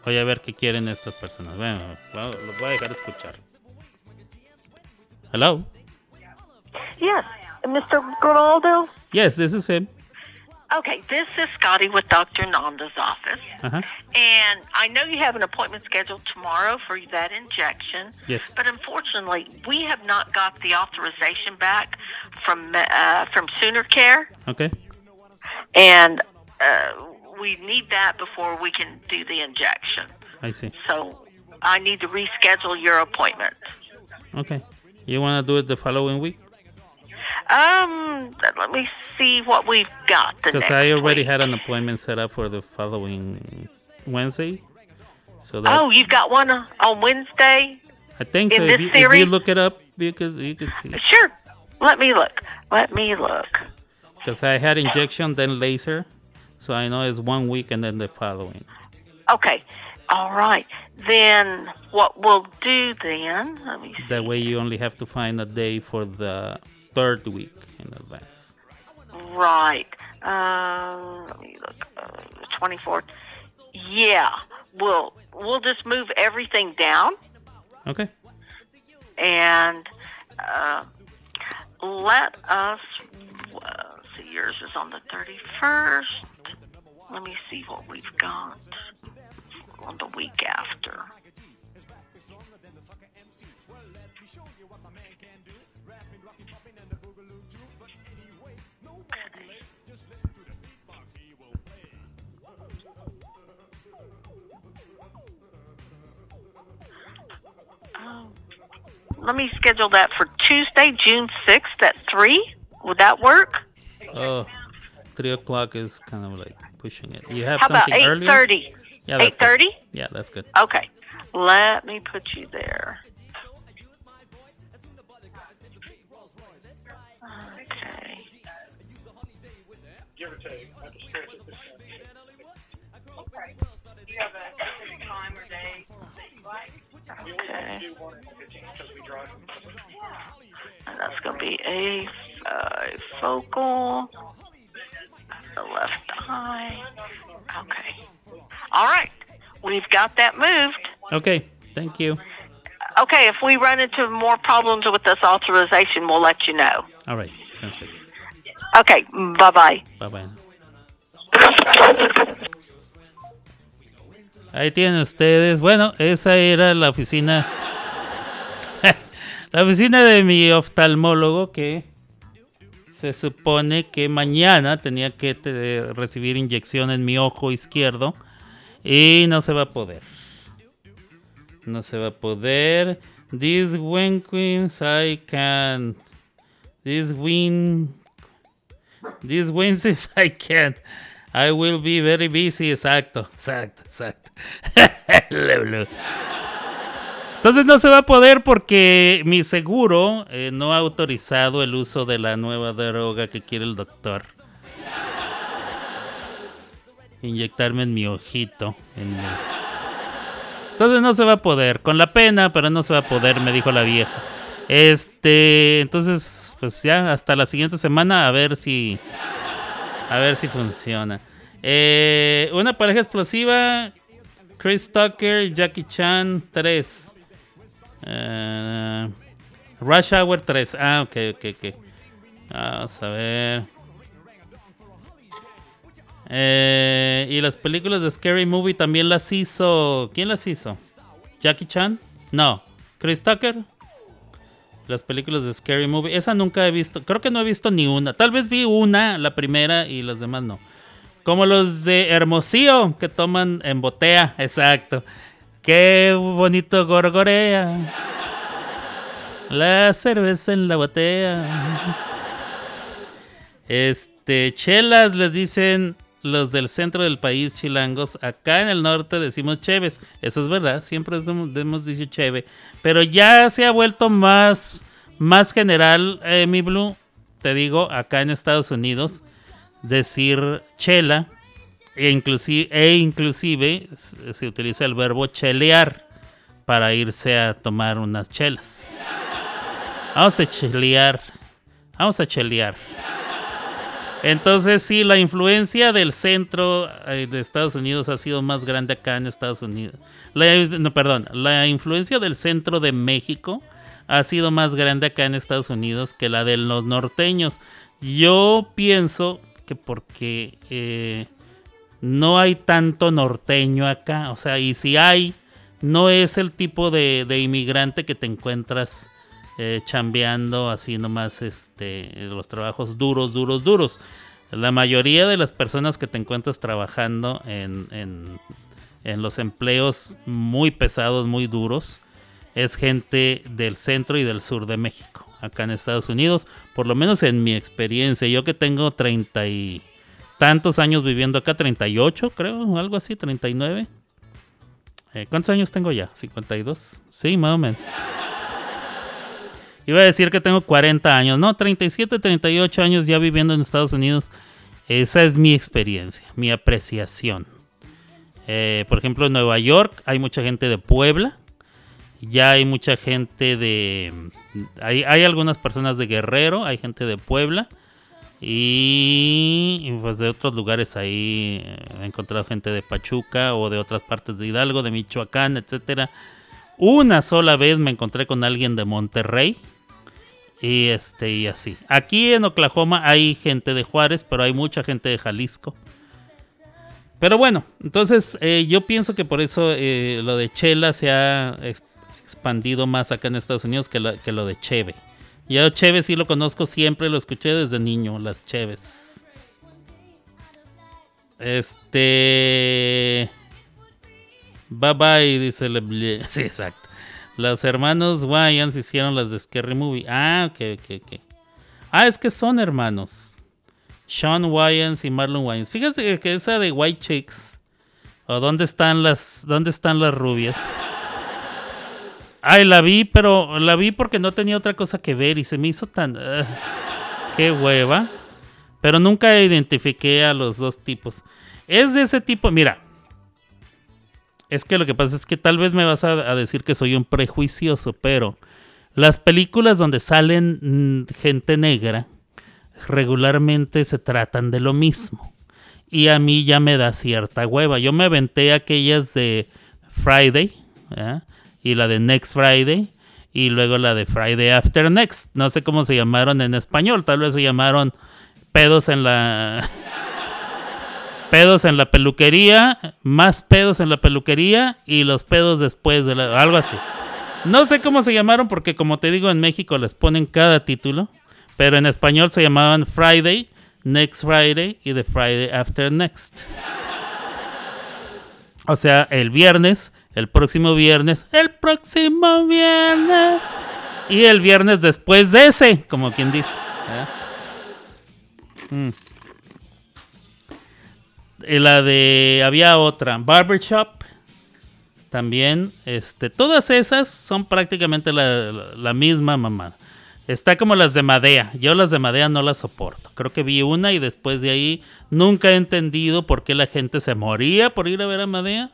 voy a ver qué quieren estas personas. Bueno, los voy a dejar escuchar. Hello. Yes, Mr. Ronaldo. Yes, this is him. Okay, this is Scotty with Dr. Nanda's office. Uh-huh. And I know you have an appointment scheduled tomorrow for that injection. Yes. But unfortunately, we have not got the authorization back from uh, from Sooner Care. Okay. And uh, we need that before we can do the injection. I see. So I need to reschedule your appointment. Okay. You want to do it the following week? Um, let me see what we've got. Because I already week. had an appointment set up for the following Wednesday. So that, oh, you've got one on Wednesday. I think so. If you, if you, look it up, you could you could see. Sure. Let me look. Let me look. Because I had injection, then laser, so I know it's one week and then the following. Okay. All right. Then what we'll do then? Let me see. That way, you only have to find a day for the third week in advance. Right. Uh, let me look. Uh, 24th. Yeah. We'll we'll just move everything down. Okay. And uh, let us. Uh, yours is on the 31st. Let me see what we've got on the week after. Um, let me schedule that for Tuesday, June 6th at 3. Would that work? Oh, three o'clock is kind of like pushing it. You have How about something earlier? 8.30? Yeah, that's 8.30? Good. Yeah, that's good. Okay. Let me put you there. Okay. Give or take. Okay. That's going to be a uh, focal, the left eye. Okay. All right. We've got that moved. Okay, thank you. Okay, if we run into more problems with this authorization, we'll let you know. All right, sounds good. Okay, bye bye. Bye bye. Ahí tienen ustedes. Bueno, esa era la oficina. la oficina de mi oftalmólogo que se supone que mañana tenía que recibir inyección en mi ojo izquierdo y no se va a poder. No se va a poder. This when queens I can. This win This Wednesdays I can't. I will be very busy. Exacto, exacto, exacto. Entonces no se va a poder porque mi seguro eh, no ha autorizado el uso de la nueva droga que quiere el doctor. Inyectarme en mi ojito. Entonces no se va a poder. Con la pena, pero no se va a poder, me dijo la vieja. Este, entonces, pues ya hasta la siguiente semana a ver si, a ver si funciona. Eh, una pareja explosiva, Chris Tucker, Jackie Chan 3. Eh, Rush Hour 3. Ah, ok, ok, ok. Vamos a ver. Eh, y las películas de Scary Movie también las hizo. ¿Quién las hizo? ¿Jackie Chan? No. ¿Chris Tucker? Las películas de Scary Movie. Esa nunca he visto. Creo que no he visto ni una. Tal vez vi una, la primera, y las demás no. Como los de Hermosillo, que toman en botea. Exacto. Qué bonito gorgorea. La cerveza en la botea. Este, chelas les dicen los del centro del país, chilangos. Acá en el norte decimos cheves. Eso es verdad, siempre hemos dicho cheve. Pero ya se ha vuelto más, más general, eh, mi Blue. Te digo, acá en Estados Unidos, decir chela e inclusive, e inclusive se utiliza el verbo chelear para irse a tomar unas chelas. Vamos a chelear. Vamos a chelear. Entonces sí, la influencia del centro eh, de Estados Unidos ha sido más grande acá en Estados Unidos. No, perdón, la influencia del centro de México ha sido más grande acá en Estados Unidos que la de los norteños. Yo pienso que porque eh, no hay tanto norteño acá, o sea, y si hay, no es el tipo de, inmigrante que te encuentras eh, chambeando así nomás este, los trabajos duros, duros, duros. La mayoría de las personas que te encuentras trabajando en, en, en los empleos muy pesados, muy duros, es gente del centro y del sur de México, acá en Estados Unidos, por lo menos en mi experiencia. Yo que tengo treinta y tantos años viviendo acá, 38 creo, algo así, 39. Eh, ¿Cuántos años tengo ya? ¿52? Sí, más o menos. Iba a decir que tengo 40 años, no, 37, 38 años ya viviendo en Estados Unidos. Esa es mi experiencia, mi apreciación. Eh, por ejemplo, en Nueva York hay mucha gente de Puebla. Ya hay mucha gente de... Hay, hay algunas personas de Guerrero, hay gente de Puebla. Y, pues de otros lugares ahí eh, he encontrado gente de Pachuca o de otras partes de Hidalgo, de Michoacán, etcétera. Una sola vez me encontré con alguien de Monterrey. Y este, y así. Aquí en Oklahoma hay gente de Juárez, pero hay mucha gente de Jalisco. Pero bueno, entonces eh, yo pienso que por eso eh, lo de Chela se ha ex expandido más acá en Estados Unidos que, la, que lo de Cheve. Yo Cheve sí lo conozco siempre, lo escuché desde niño, las Cheves. Este... Bye bye, dice Sí, exacto. Los hermanos Wayans hicieron las de Scary Movie. Ah, ok, ok, ok. Ah, es que son hermanos. Sean Wayans y Marlon Wayans. Fíjate que esa de White Chicks. O dónde están las. ¿Dónde están las rubias? Ay, la vi, pero la vi porque no tenía otra cosa que ver y se me hizo tan. qué hueva. Pero nunca identifiqué a los dos tipos. Es de ese tipo, mira. Es que lo que pasa es que tal vez me vas a, a decir que soy un prejuicioso, pero las películas donde salen mm, gente negra regularmente se tratan de lo mismo. Y a mí ya me da cierta hueva. Yo me aventé aquellas de Friday ¿eh? Y la de Next Friday y luego la de Friday After Next. No sé cómo se llamaron en español. Tal vez se llamaron pedos en la... pedos en la peluquería, más pedos en la peluquería y los pedos después de la... algo así. No sé cómo se llamaron porque como te digo en México les ponen cada título, pero en español se llamaban Friday, Next Friday y The Friday After Next. O sea, el viernes, el próximo viernes, el próximo viernes y el viernes después de ese, como quien dice. Mm. La de había otra, Barbershop también, este, todas esas son prácticamente la- la misma mamá. Está como las de Madea. Yo las de Madea no las soporto. Creo que vi una y después de ahí nunca he entendido por qué la gente se moría por ir a ver a Madea.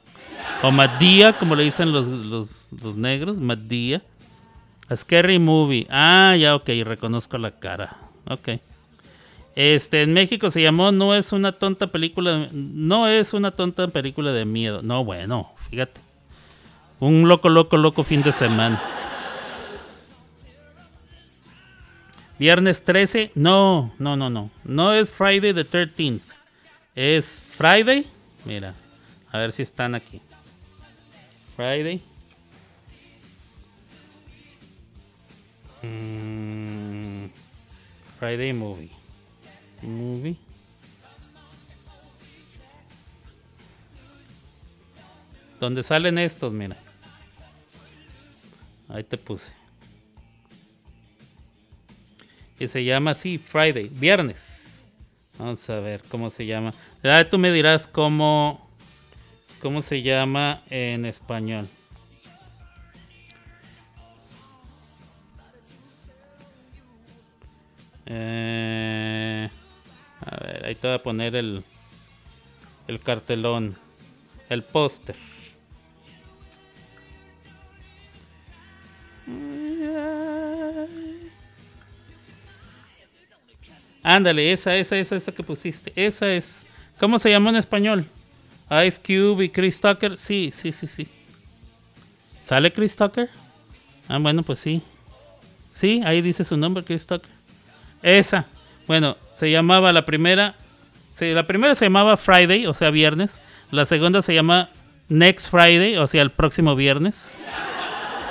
O Madía, como le dicen los, los, negros, Madía. A Scary Movie. Ah, ya, ok, reconozco la cara. Ok. Este, en México se llamó No es una tonta película. No es una tonta película de miedo. No, bueno, fíjate. Un loco, loco, loco fin de semana. Viernes 13. No, no, no, no. No es Friday the 13th. Es Friday. Mira, a ver si están aquí. Friday. Mm, Friday movie. Movie. Donde salen estos, mira. Ahí te puse. Y se llama así, Friday, viernes. Vamos a ver cómo se llama. Ah, tú me dirás cómo, cómo se llama en español. Eh, a ver, ahí te voy a poner el, el cartelón, el póster. Ándale, esa, esa, esa, esa que pusiste. Esa es. ¿Cómo se llama en español? Ice Cube y Chris Tucker. Sí, sí, sí, sí. ¿Sale Chris Tucker? Ah, bueno, pues sí. Sí, ahí dice su nombre, Chris Tucker. Esa. Bueno, se llamaba la primera. Sí, la primera se llamaba Friday, o sea, viernes. La segunda se llama Next Friday, o sea, el próximo viernes.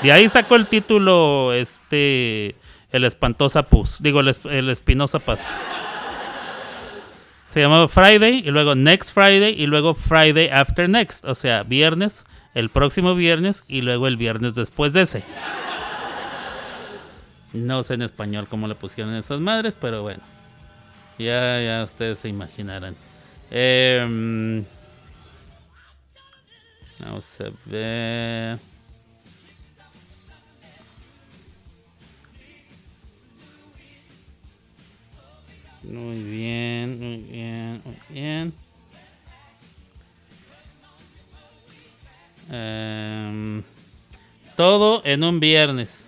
De ahí sacó el título, este, el espantosa Pus. Digo, el, el espinosa Paz. Se llamaba Friday y luego Next Friday y luego Friday After Next. O sea, viernes, el próximo viernes y luego el viernes después de ese. No sé en español cómo le pusieron esas madres, pero bueno. Ya, ya ustedes se imaginarán. Em, vamos a ver. Muy bien, muy bien, muy bien. Em, todo en un viernes.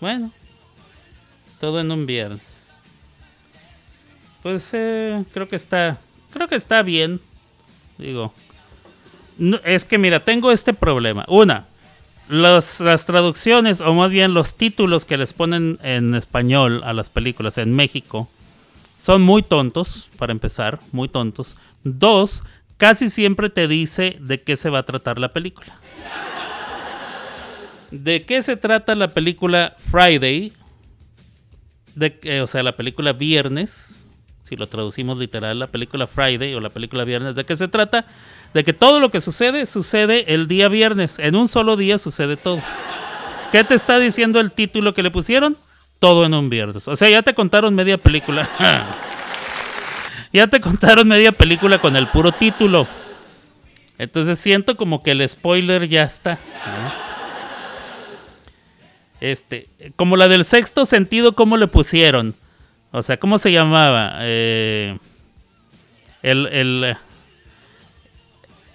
Bueno, todo en un viernes. Pues eh, creo que está, creo que está bien. Digo, no- es que mira, tengo este problema. Una, las traducciones, o más bien los títulos que les ponen en español a las películas en México, son muy tontos, para empezar, muy tontos. Dos, casi siempre te dice de qué se va a tratar la película. ¿De qué se trata la película Friday? De, que- o sea, la película Viernes, si lo traducimos literal, la película Friday o la película Viernes, ¿de qué se trata? De que todo lo que sucede sucede el día viernes. En un solo día sucede todo. ¿Qué te está diciendo el título que le pusieron? Todo en un viernes. O sea, ya te contaron media película. ya te contaron media película con el puro título. Entonces siento como que el spoiler ya está. Este, como la del sexto sentido, ¿cómo le pusieron? O sea, ¿cómo se llamaba? Eh, el, el,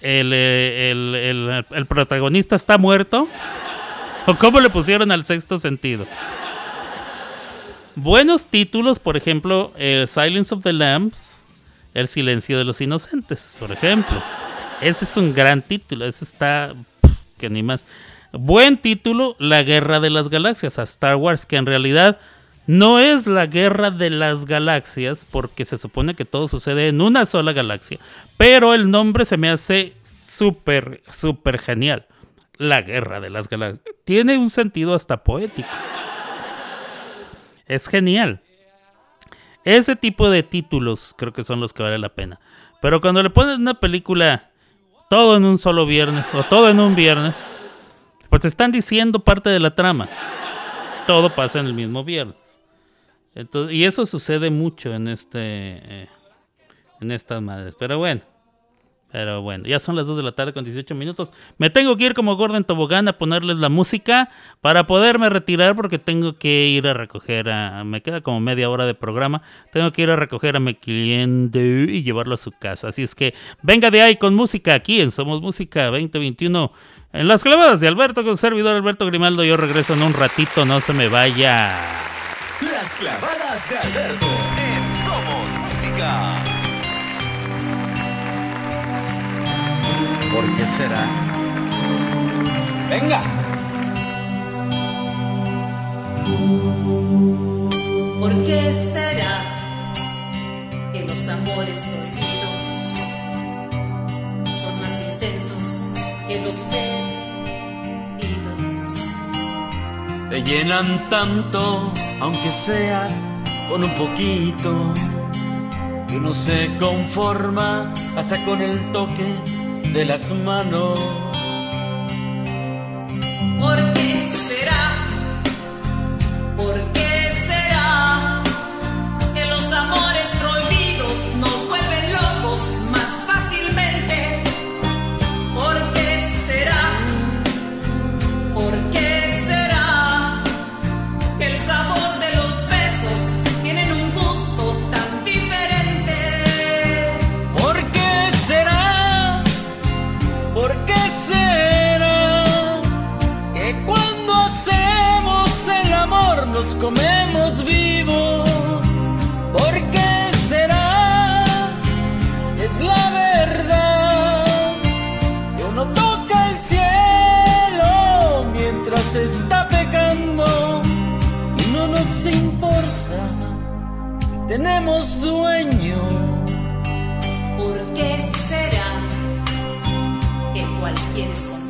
el, el, el- el protagonista está muerto. ¿O cómo le pusieron al sexto sentido? Buenos títulos, por ejemplo, eh, Silence of the Lambs, El silencio de los inocentes, por ejemplo. Ese es un gran título, ese está pf, que ni más. Buen título, La Guerra de las Galaxias, a Star Wars, que en realidad no es la Guerra de las Galaxias, porque se supone que todo sucede en una sola galaxia. Pero el nombre se me hace súper, súper genial. La Guerra de las Galaxias. Tiene un sentido hasta poético. Es genial. Ese tipo de títulos creo que son los que vale la pena. Pero cuando le pones una película todo en un solo viernes o todo en un viernes, pues están diciendo parte de la trama. Todo pasa en el mismo viernes. Entonces, y eso sucede mucho en este eh, en estas madres. Pero bueno. Pero bueno, ya son las 2 de la tarde con 18 minutos. Me tengo que ir como Gordon Tobogán a ponerles la música para poderme retirar porque tengo que ir a recoger a... Me queda como media hora de programa. Tengo que ir a recoger a mi cliente y llevarlo a su casa. Así es que venga de ahí con música aquí en Somos Música 2021. En las clavadas de Alberto con servidor Alberto Grimaldo. Yo regreso en un ratito, no se me vaya. Las clavadas de Alberto en Somos Música. ¿Por qué será? Venga. ¿Por qué será que los amores prohibidos son más intensos que los perdidos? Te llenan tanto, aunque sea con un poquito. Que uno se conforma hasta con el toque de las manos. ¿Por qué será? ¿Por qué nos comemos vivos? ¿Por qué será? Es la verdad que uno toca el cielo mientras está pecando y no nos importa si tenemos dueño. ¿Por qué será que cualquier es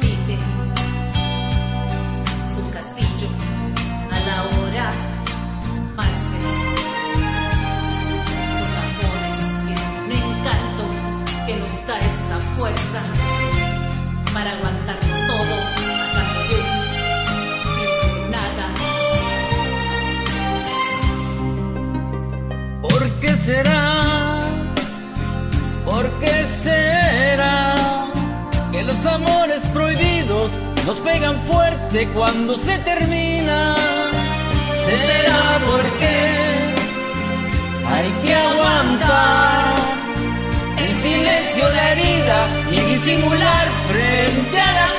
para aguantarlo todo a cambio de un simple nada. ¿Por qué será? ¿Por qué será que los amores prohibidos nos pegan fuerte cuando se termina? ¿Será porque hay que aguantar silencio la herida y disimular frente a la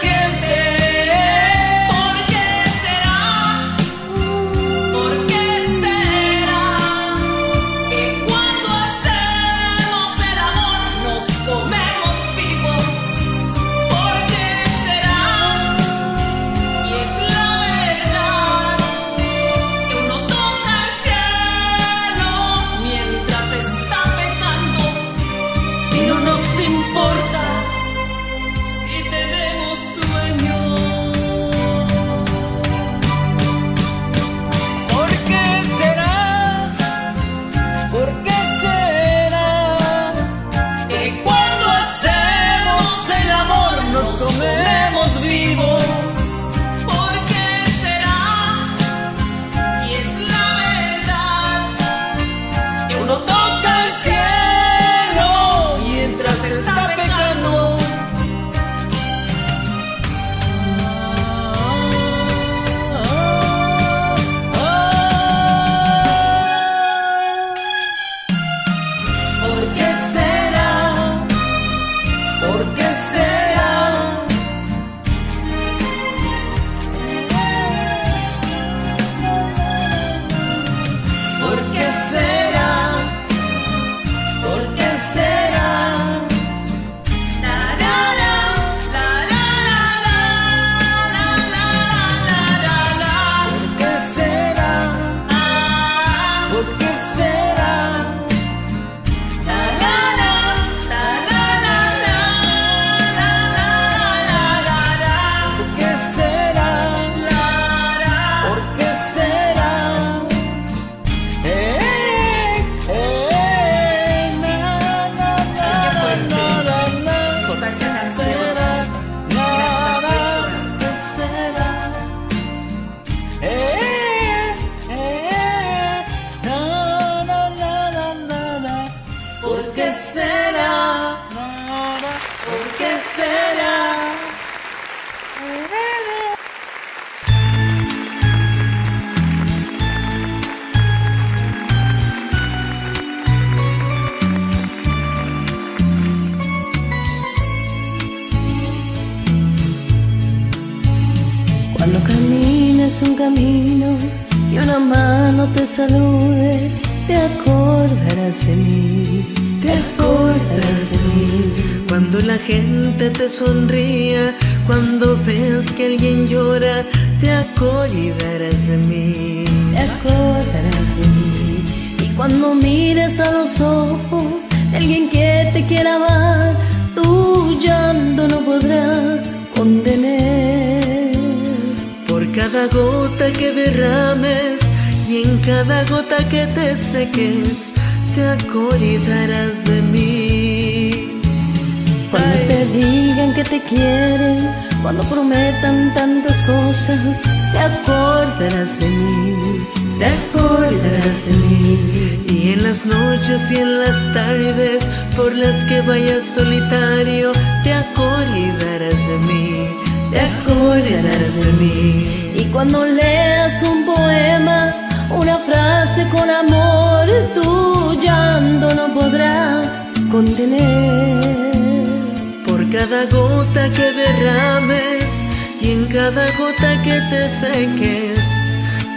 cada gota que derrames y en cada gota que te seques,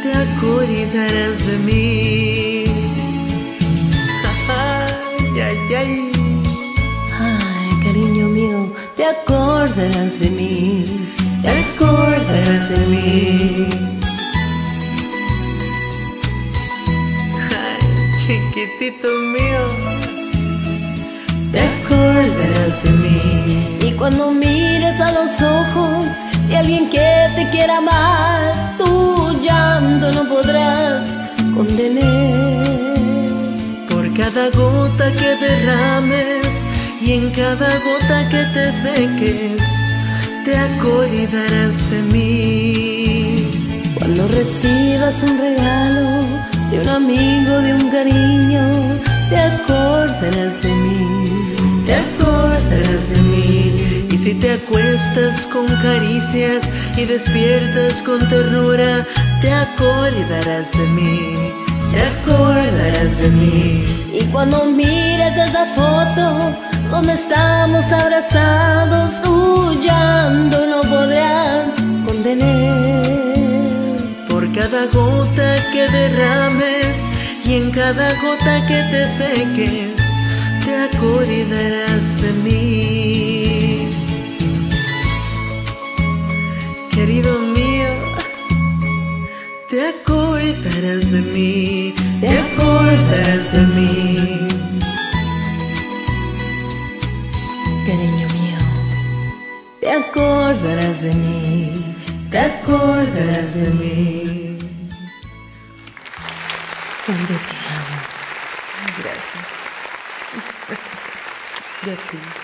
te acordarás de mí. Ay, ay, ay. Ay, cariño mío, te acordarás de mí, te acordarás de mí. Ay, chiquitito mío. Te quiera amar, tu llanto no podrás contener. Por cada gota que derrames y en cada gota que te seques, te acordarás de mí. Cuando recibas un regalo de un amigo, de un cariño, te acordarás de acuestas con caricias y despiertas con ternura, te acordarás de mí, te acordarás de mí. Y cuando mires esa foto donde estamos abrazados, llanto no podrás contener. Por cada gota que derrames y en cada gota que te seques, te acordarás de mí. Querido mío, te acordarás de mí, te acordarás de mí. Cariño mío, te acordarás de mí, te acordarás de mí. Cuando te amo. Gracias. De ti.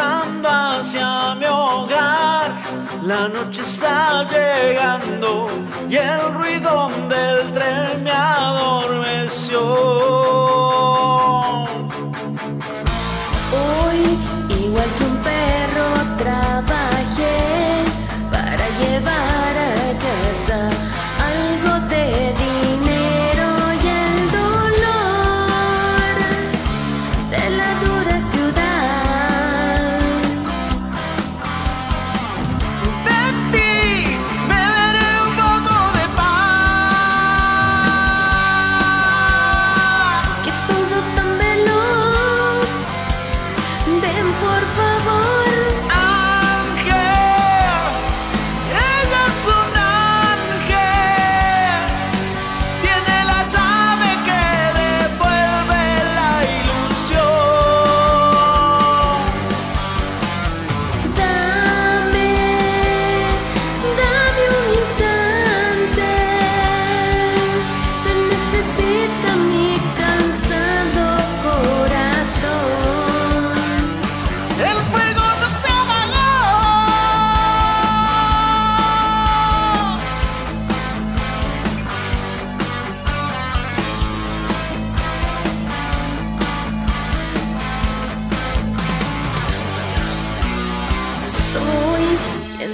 Hacia mi hogar. La noche está llegando y el ruido del tren me adormeció.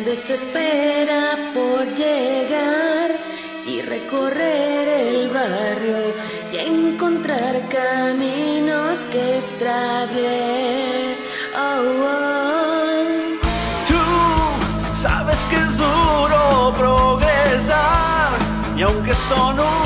desespera por llegar y recorrer el barrio y encontrar caminos que extravié. Oh, oh. Tú sabes que es duro progresar y aunque son no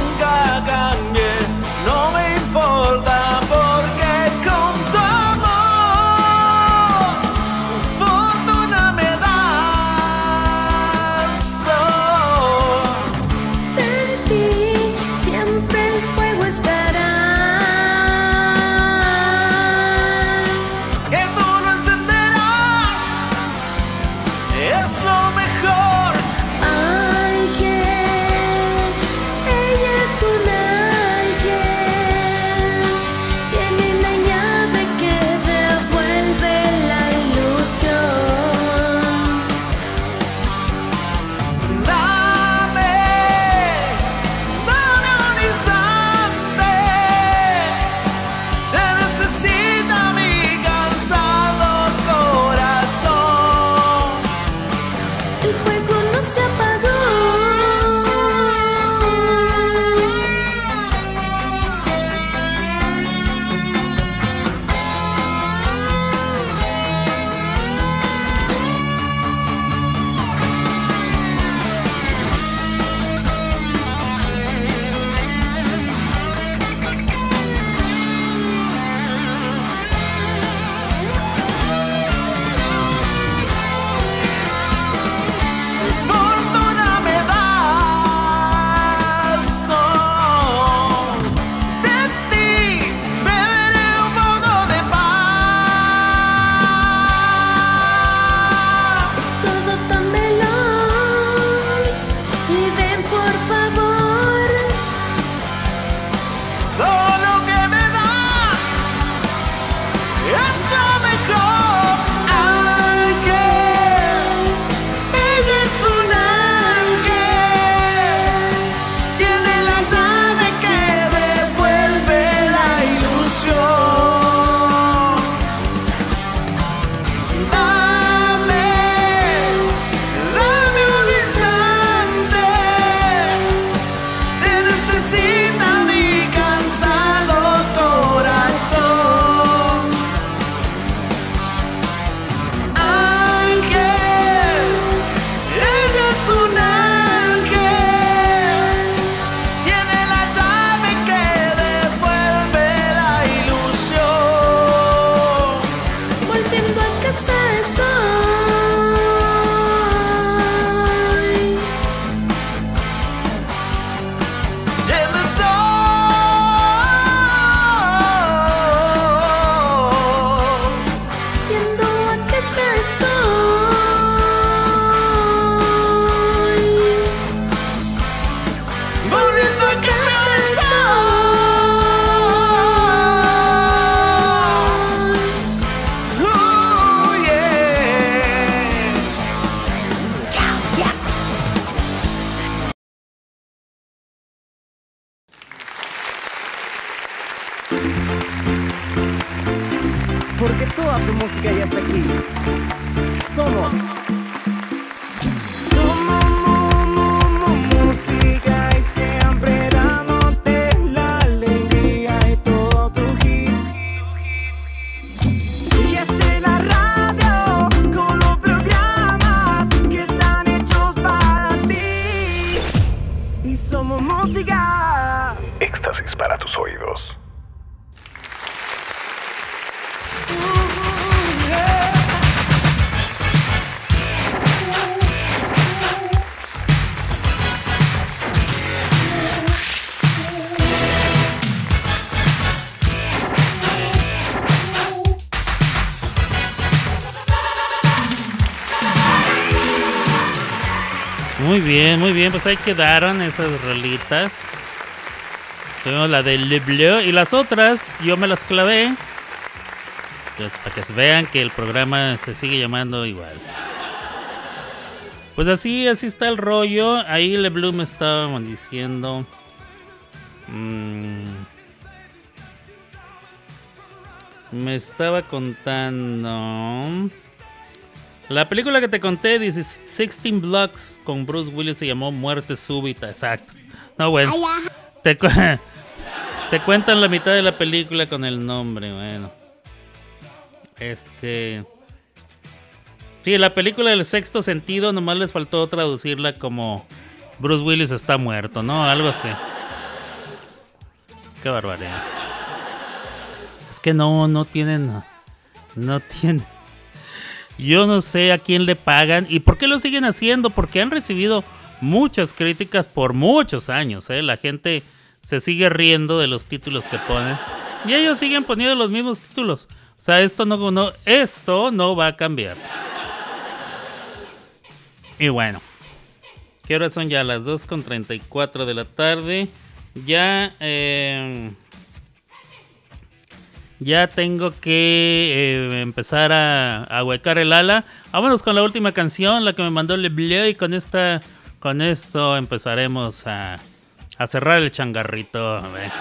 pues ahí quedaron esas rolitas. Tuvimos la de Le Bleu y las otras yo me las clavé. Pues, para que se vean que el programa se sigue llamando igual. Pues así, así está el rollo. Ahí Le Bleu me estaba diciendo. Mmm, me estaba contando. La película que te conté, 16 Blocks, con Bruce Willis, se llamó Muerte Súbita. Exacto. No, bueno. Te, cu- te cuentan la mitad de la película con el nombre, bueno. Este. Sí, la película del sexto sentido, nomás les faltó traducirla como Bruce Willis está muerto, ¿no? Algo así. Qué barbaridad. Es que no, no tienen. No tienen. Yo no sé a quién le pagan y por qué lo siguen haciendo, porque han recibido muchas críticas por muchos años, ¿eh? La gente se sigue riendo de los títulos que ponen y ellos siguen poniendo los mismos títulos. O sea, esto no, no, esto no va a cambiar. Y bueno, ¿qué horas son ya? Las 2.34 de la tarde. Ya, eh, ya tengo que eh, empezar a, a huecar el ala. Vámonos con la última canción, la que me mandó Le Bleu, y con esta, con esto empezaremos a, a cerrar el changarrito. Ven-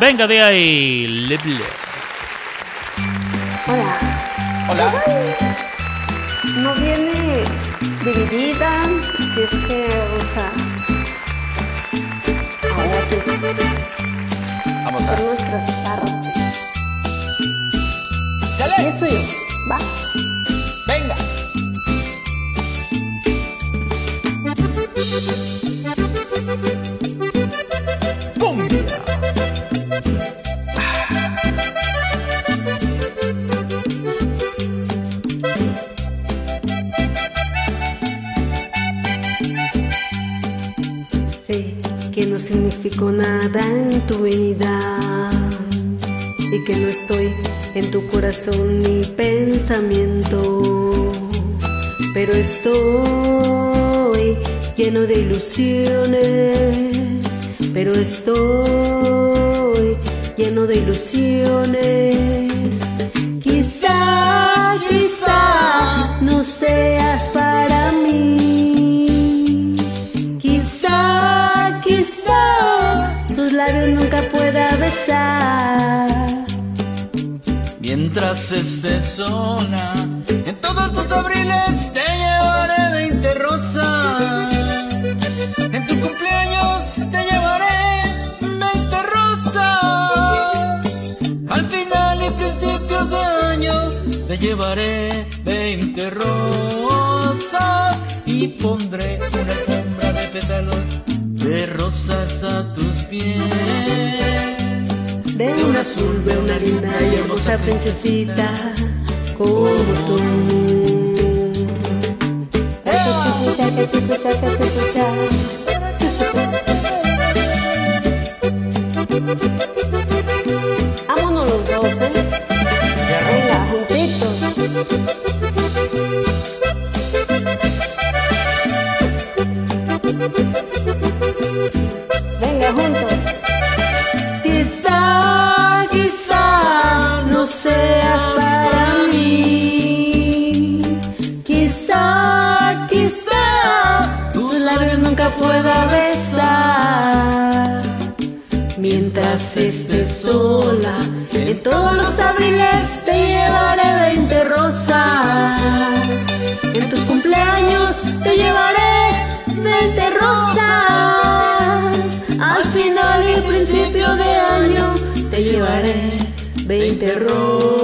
Venga de ahí, Le Bleu. Hola. Hola. No viene dividida, si es que, o sea. Ahora sí. Vamos Por nuestras partes. Y eso yo. Va. Venga. Sé que no significó nada en tu vida que no estoy en tu corazón ni pensamiento, pero estoy lleno de ilusiones, pero estoy lleno de ilusiones. Quizá, quizá no seas Mientras estés sola, en todos tus abriles te llevaré 20 rosas. En tu cumpleaños te llevaré 20 rosas. Al final y principios de año te llevaré 20 rosas. Y pondré una alfombra de pétalos de rosas a tus pies. De un azul veo una linda y hermosa princesita como tú. Vámonos los dos, ¿eh? Venga, juntitos. Mientras estés sola, en todos los abriles te llevaré 20 rosas. En tus cumpleaños te llevaré 20 rosas. Al final y principio de año te llevaré 20 rosas.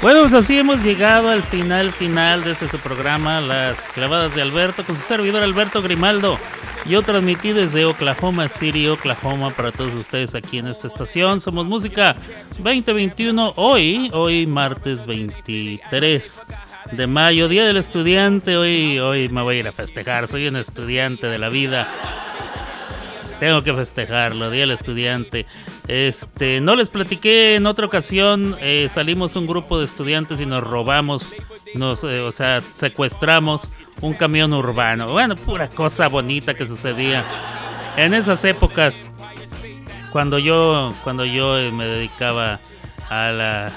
Bueno, pues así hemos llegado al final final de este su programa, Las Clavadas de Alberto, con su servidor Alberto Grimaldo. Yo transmití desde Oklahoma City, Oklahoma, para todos ustedes aquí en esta estación. Somos Música 2021, hoy, hoy martes 23 de mayo, Día del Estudiante. Hoy, hoy me voy a ir a festejar, soy un estudiante de la vida. Tengo que festejarlo, Día del Estudiante. Este, no les platiqué en otra ocasión, eh, salimos un grupo de estudiantes y nos robamos, nos, eh, o sea, secuestramos un camión urbano. Bueno, pura cosa bonita que sucedía en esas épocas cuando yo, cuando yo eh, me dedicaba a la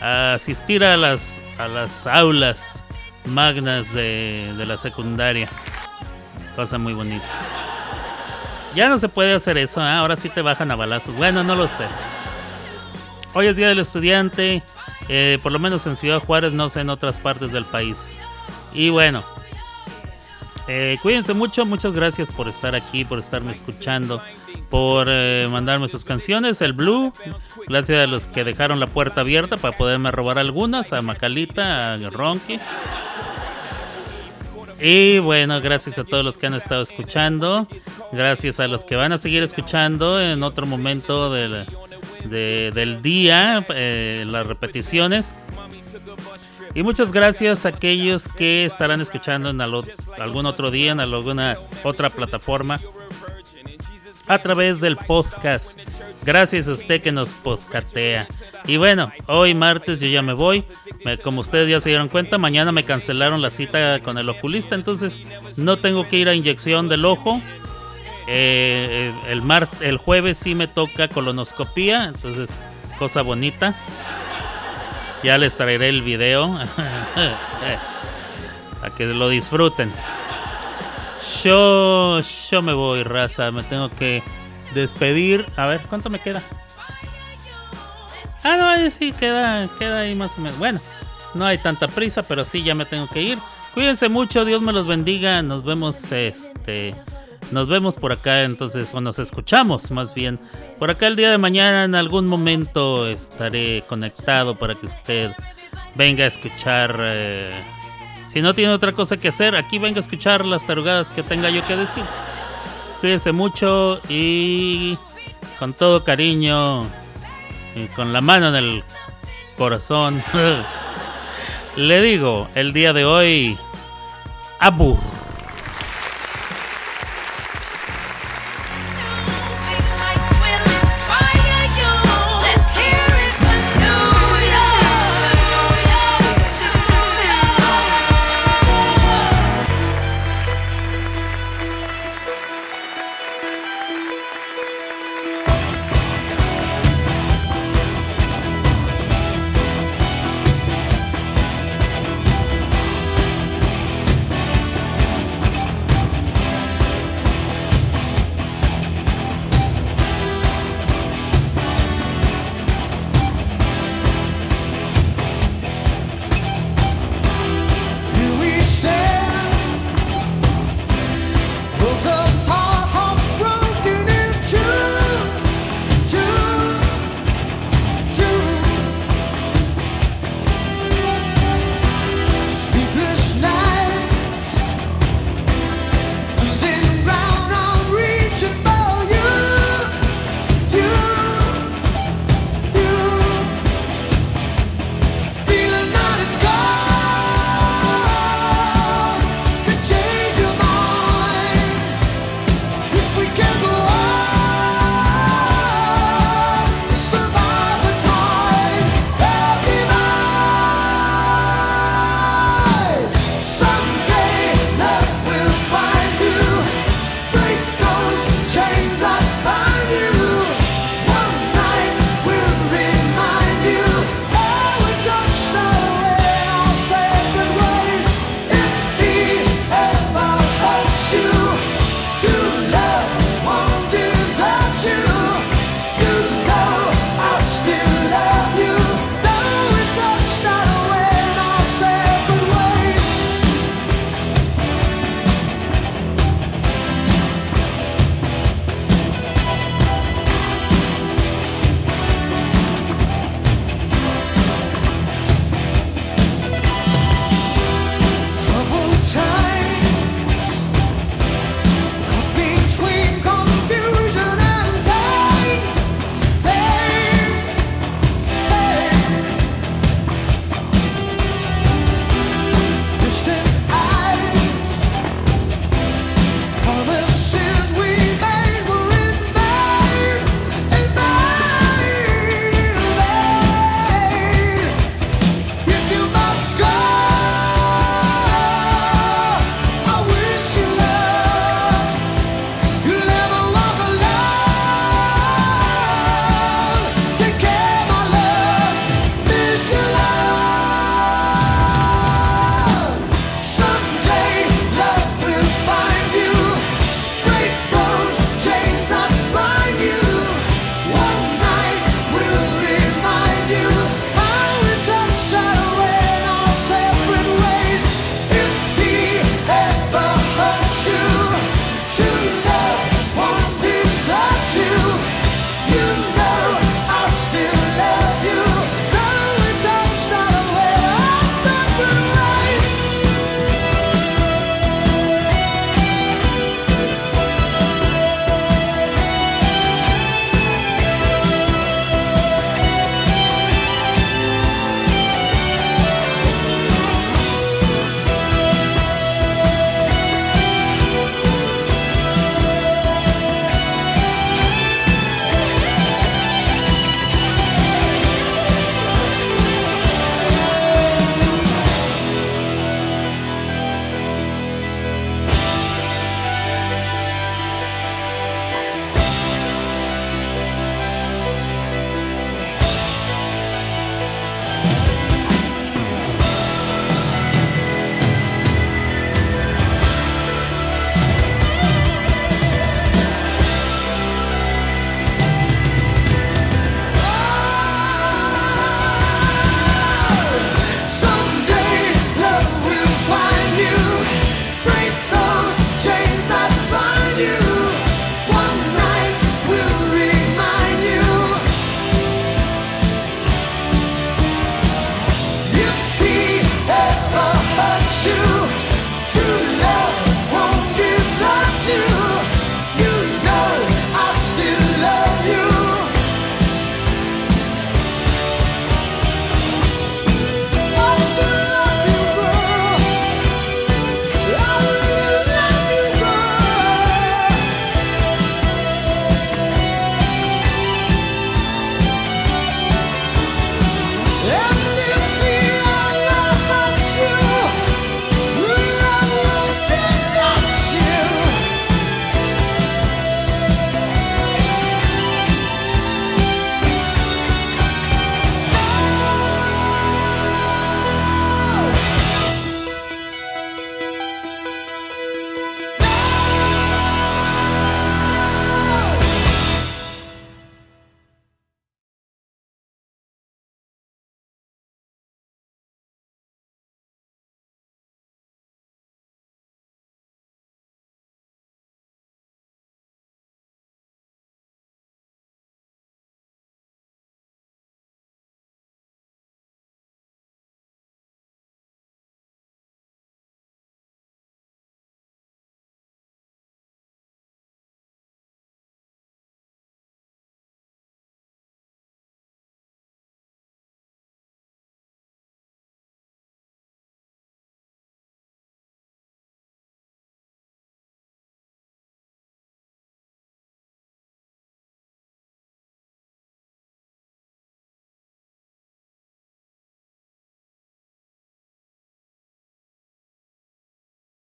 a asistir a las a las aulas magnas de, de la secundaria. Cosa muy bonita. Ya no se puede hacer eso, ¿eh? ahora sí te bajan a balazos. Bueno, no lo sé. Hoy es Día del Estudiante, eh, por lo menos en Ciudad Juárez, no sé en otras partes del país. Y bueno, eh, cuídense mucho, muchas gracias por estar aquí, por estarme escuchando, por mandarme sus canciones, el Blue. Gracias a los que dejaron la puerta abierta para poderme robar algunas, a Macalita, a Ronky. Y bueno, gracias a todos los que han estado escuchando. Gracias a los que van a seguir escuchando en otro momento del, de- del día, eh, las repeticiones. Y muchas gracias a aquellos que estarán escuchando en algún otro día, en alguna otra plataforma. A través del podcast. Gracias a usted que nos poscatea. Y bueno, hoy martes yo ya me voy. Me- como ustedes ya se dieron cuenta, mañana me cancelaron la cita con el oculista. Entonces no tengo que ir a inyección del ojo. Eh, el, el jueves sí me toca colonoscopía. Entonces, cosa bonita. Ya les traeré el video. a que lo disfruten. Yo, yo me voy, raza. Me tengo que despedir. A ver, ¿cuánto me queda? Ah, no, sí, queda, queda ahí más o menos. Bueno, no hay tanta prisa, pero sí, ya me tengo que ir. Cuídense mucho, Dios me los bendiga. Nos vemos, este. Nos vemos por acá, entonces, o nos escuchamos más bien. Por acá el día de mañana, en algún momento, estaré conectado para que usted venga a escuchar. eh, si no tiene otra cosa que hacer, aquí venga a escuchar las tarugadas que tenga yo que decir. Cuídense mucho y con todo cariño y con la mano en el corazón. Le digo, el día de hoy, abur.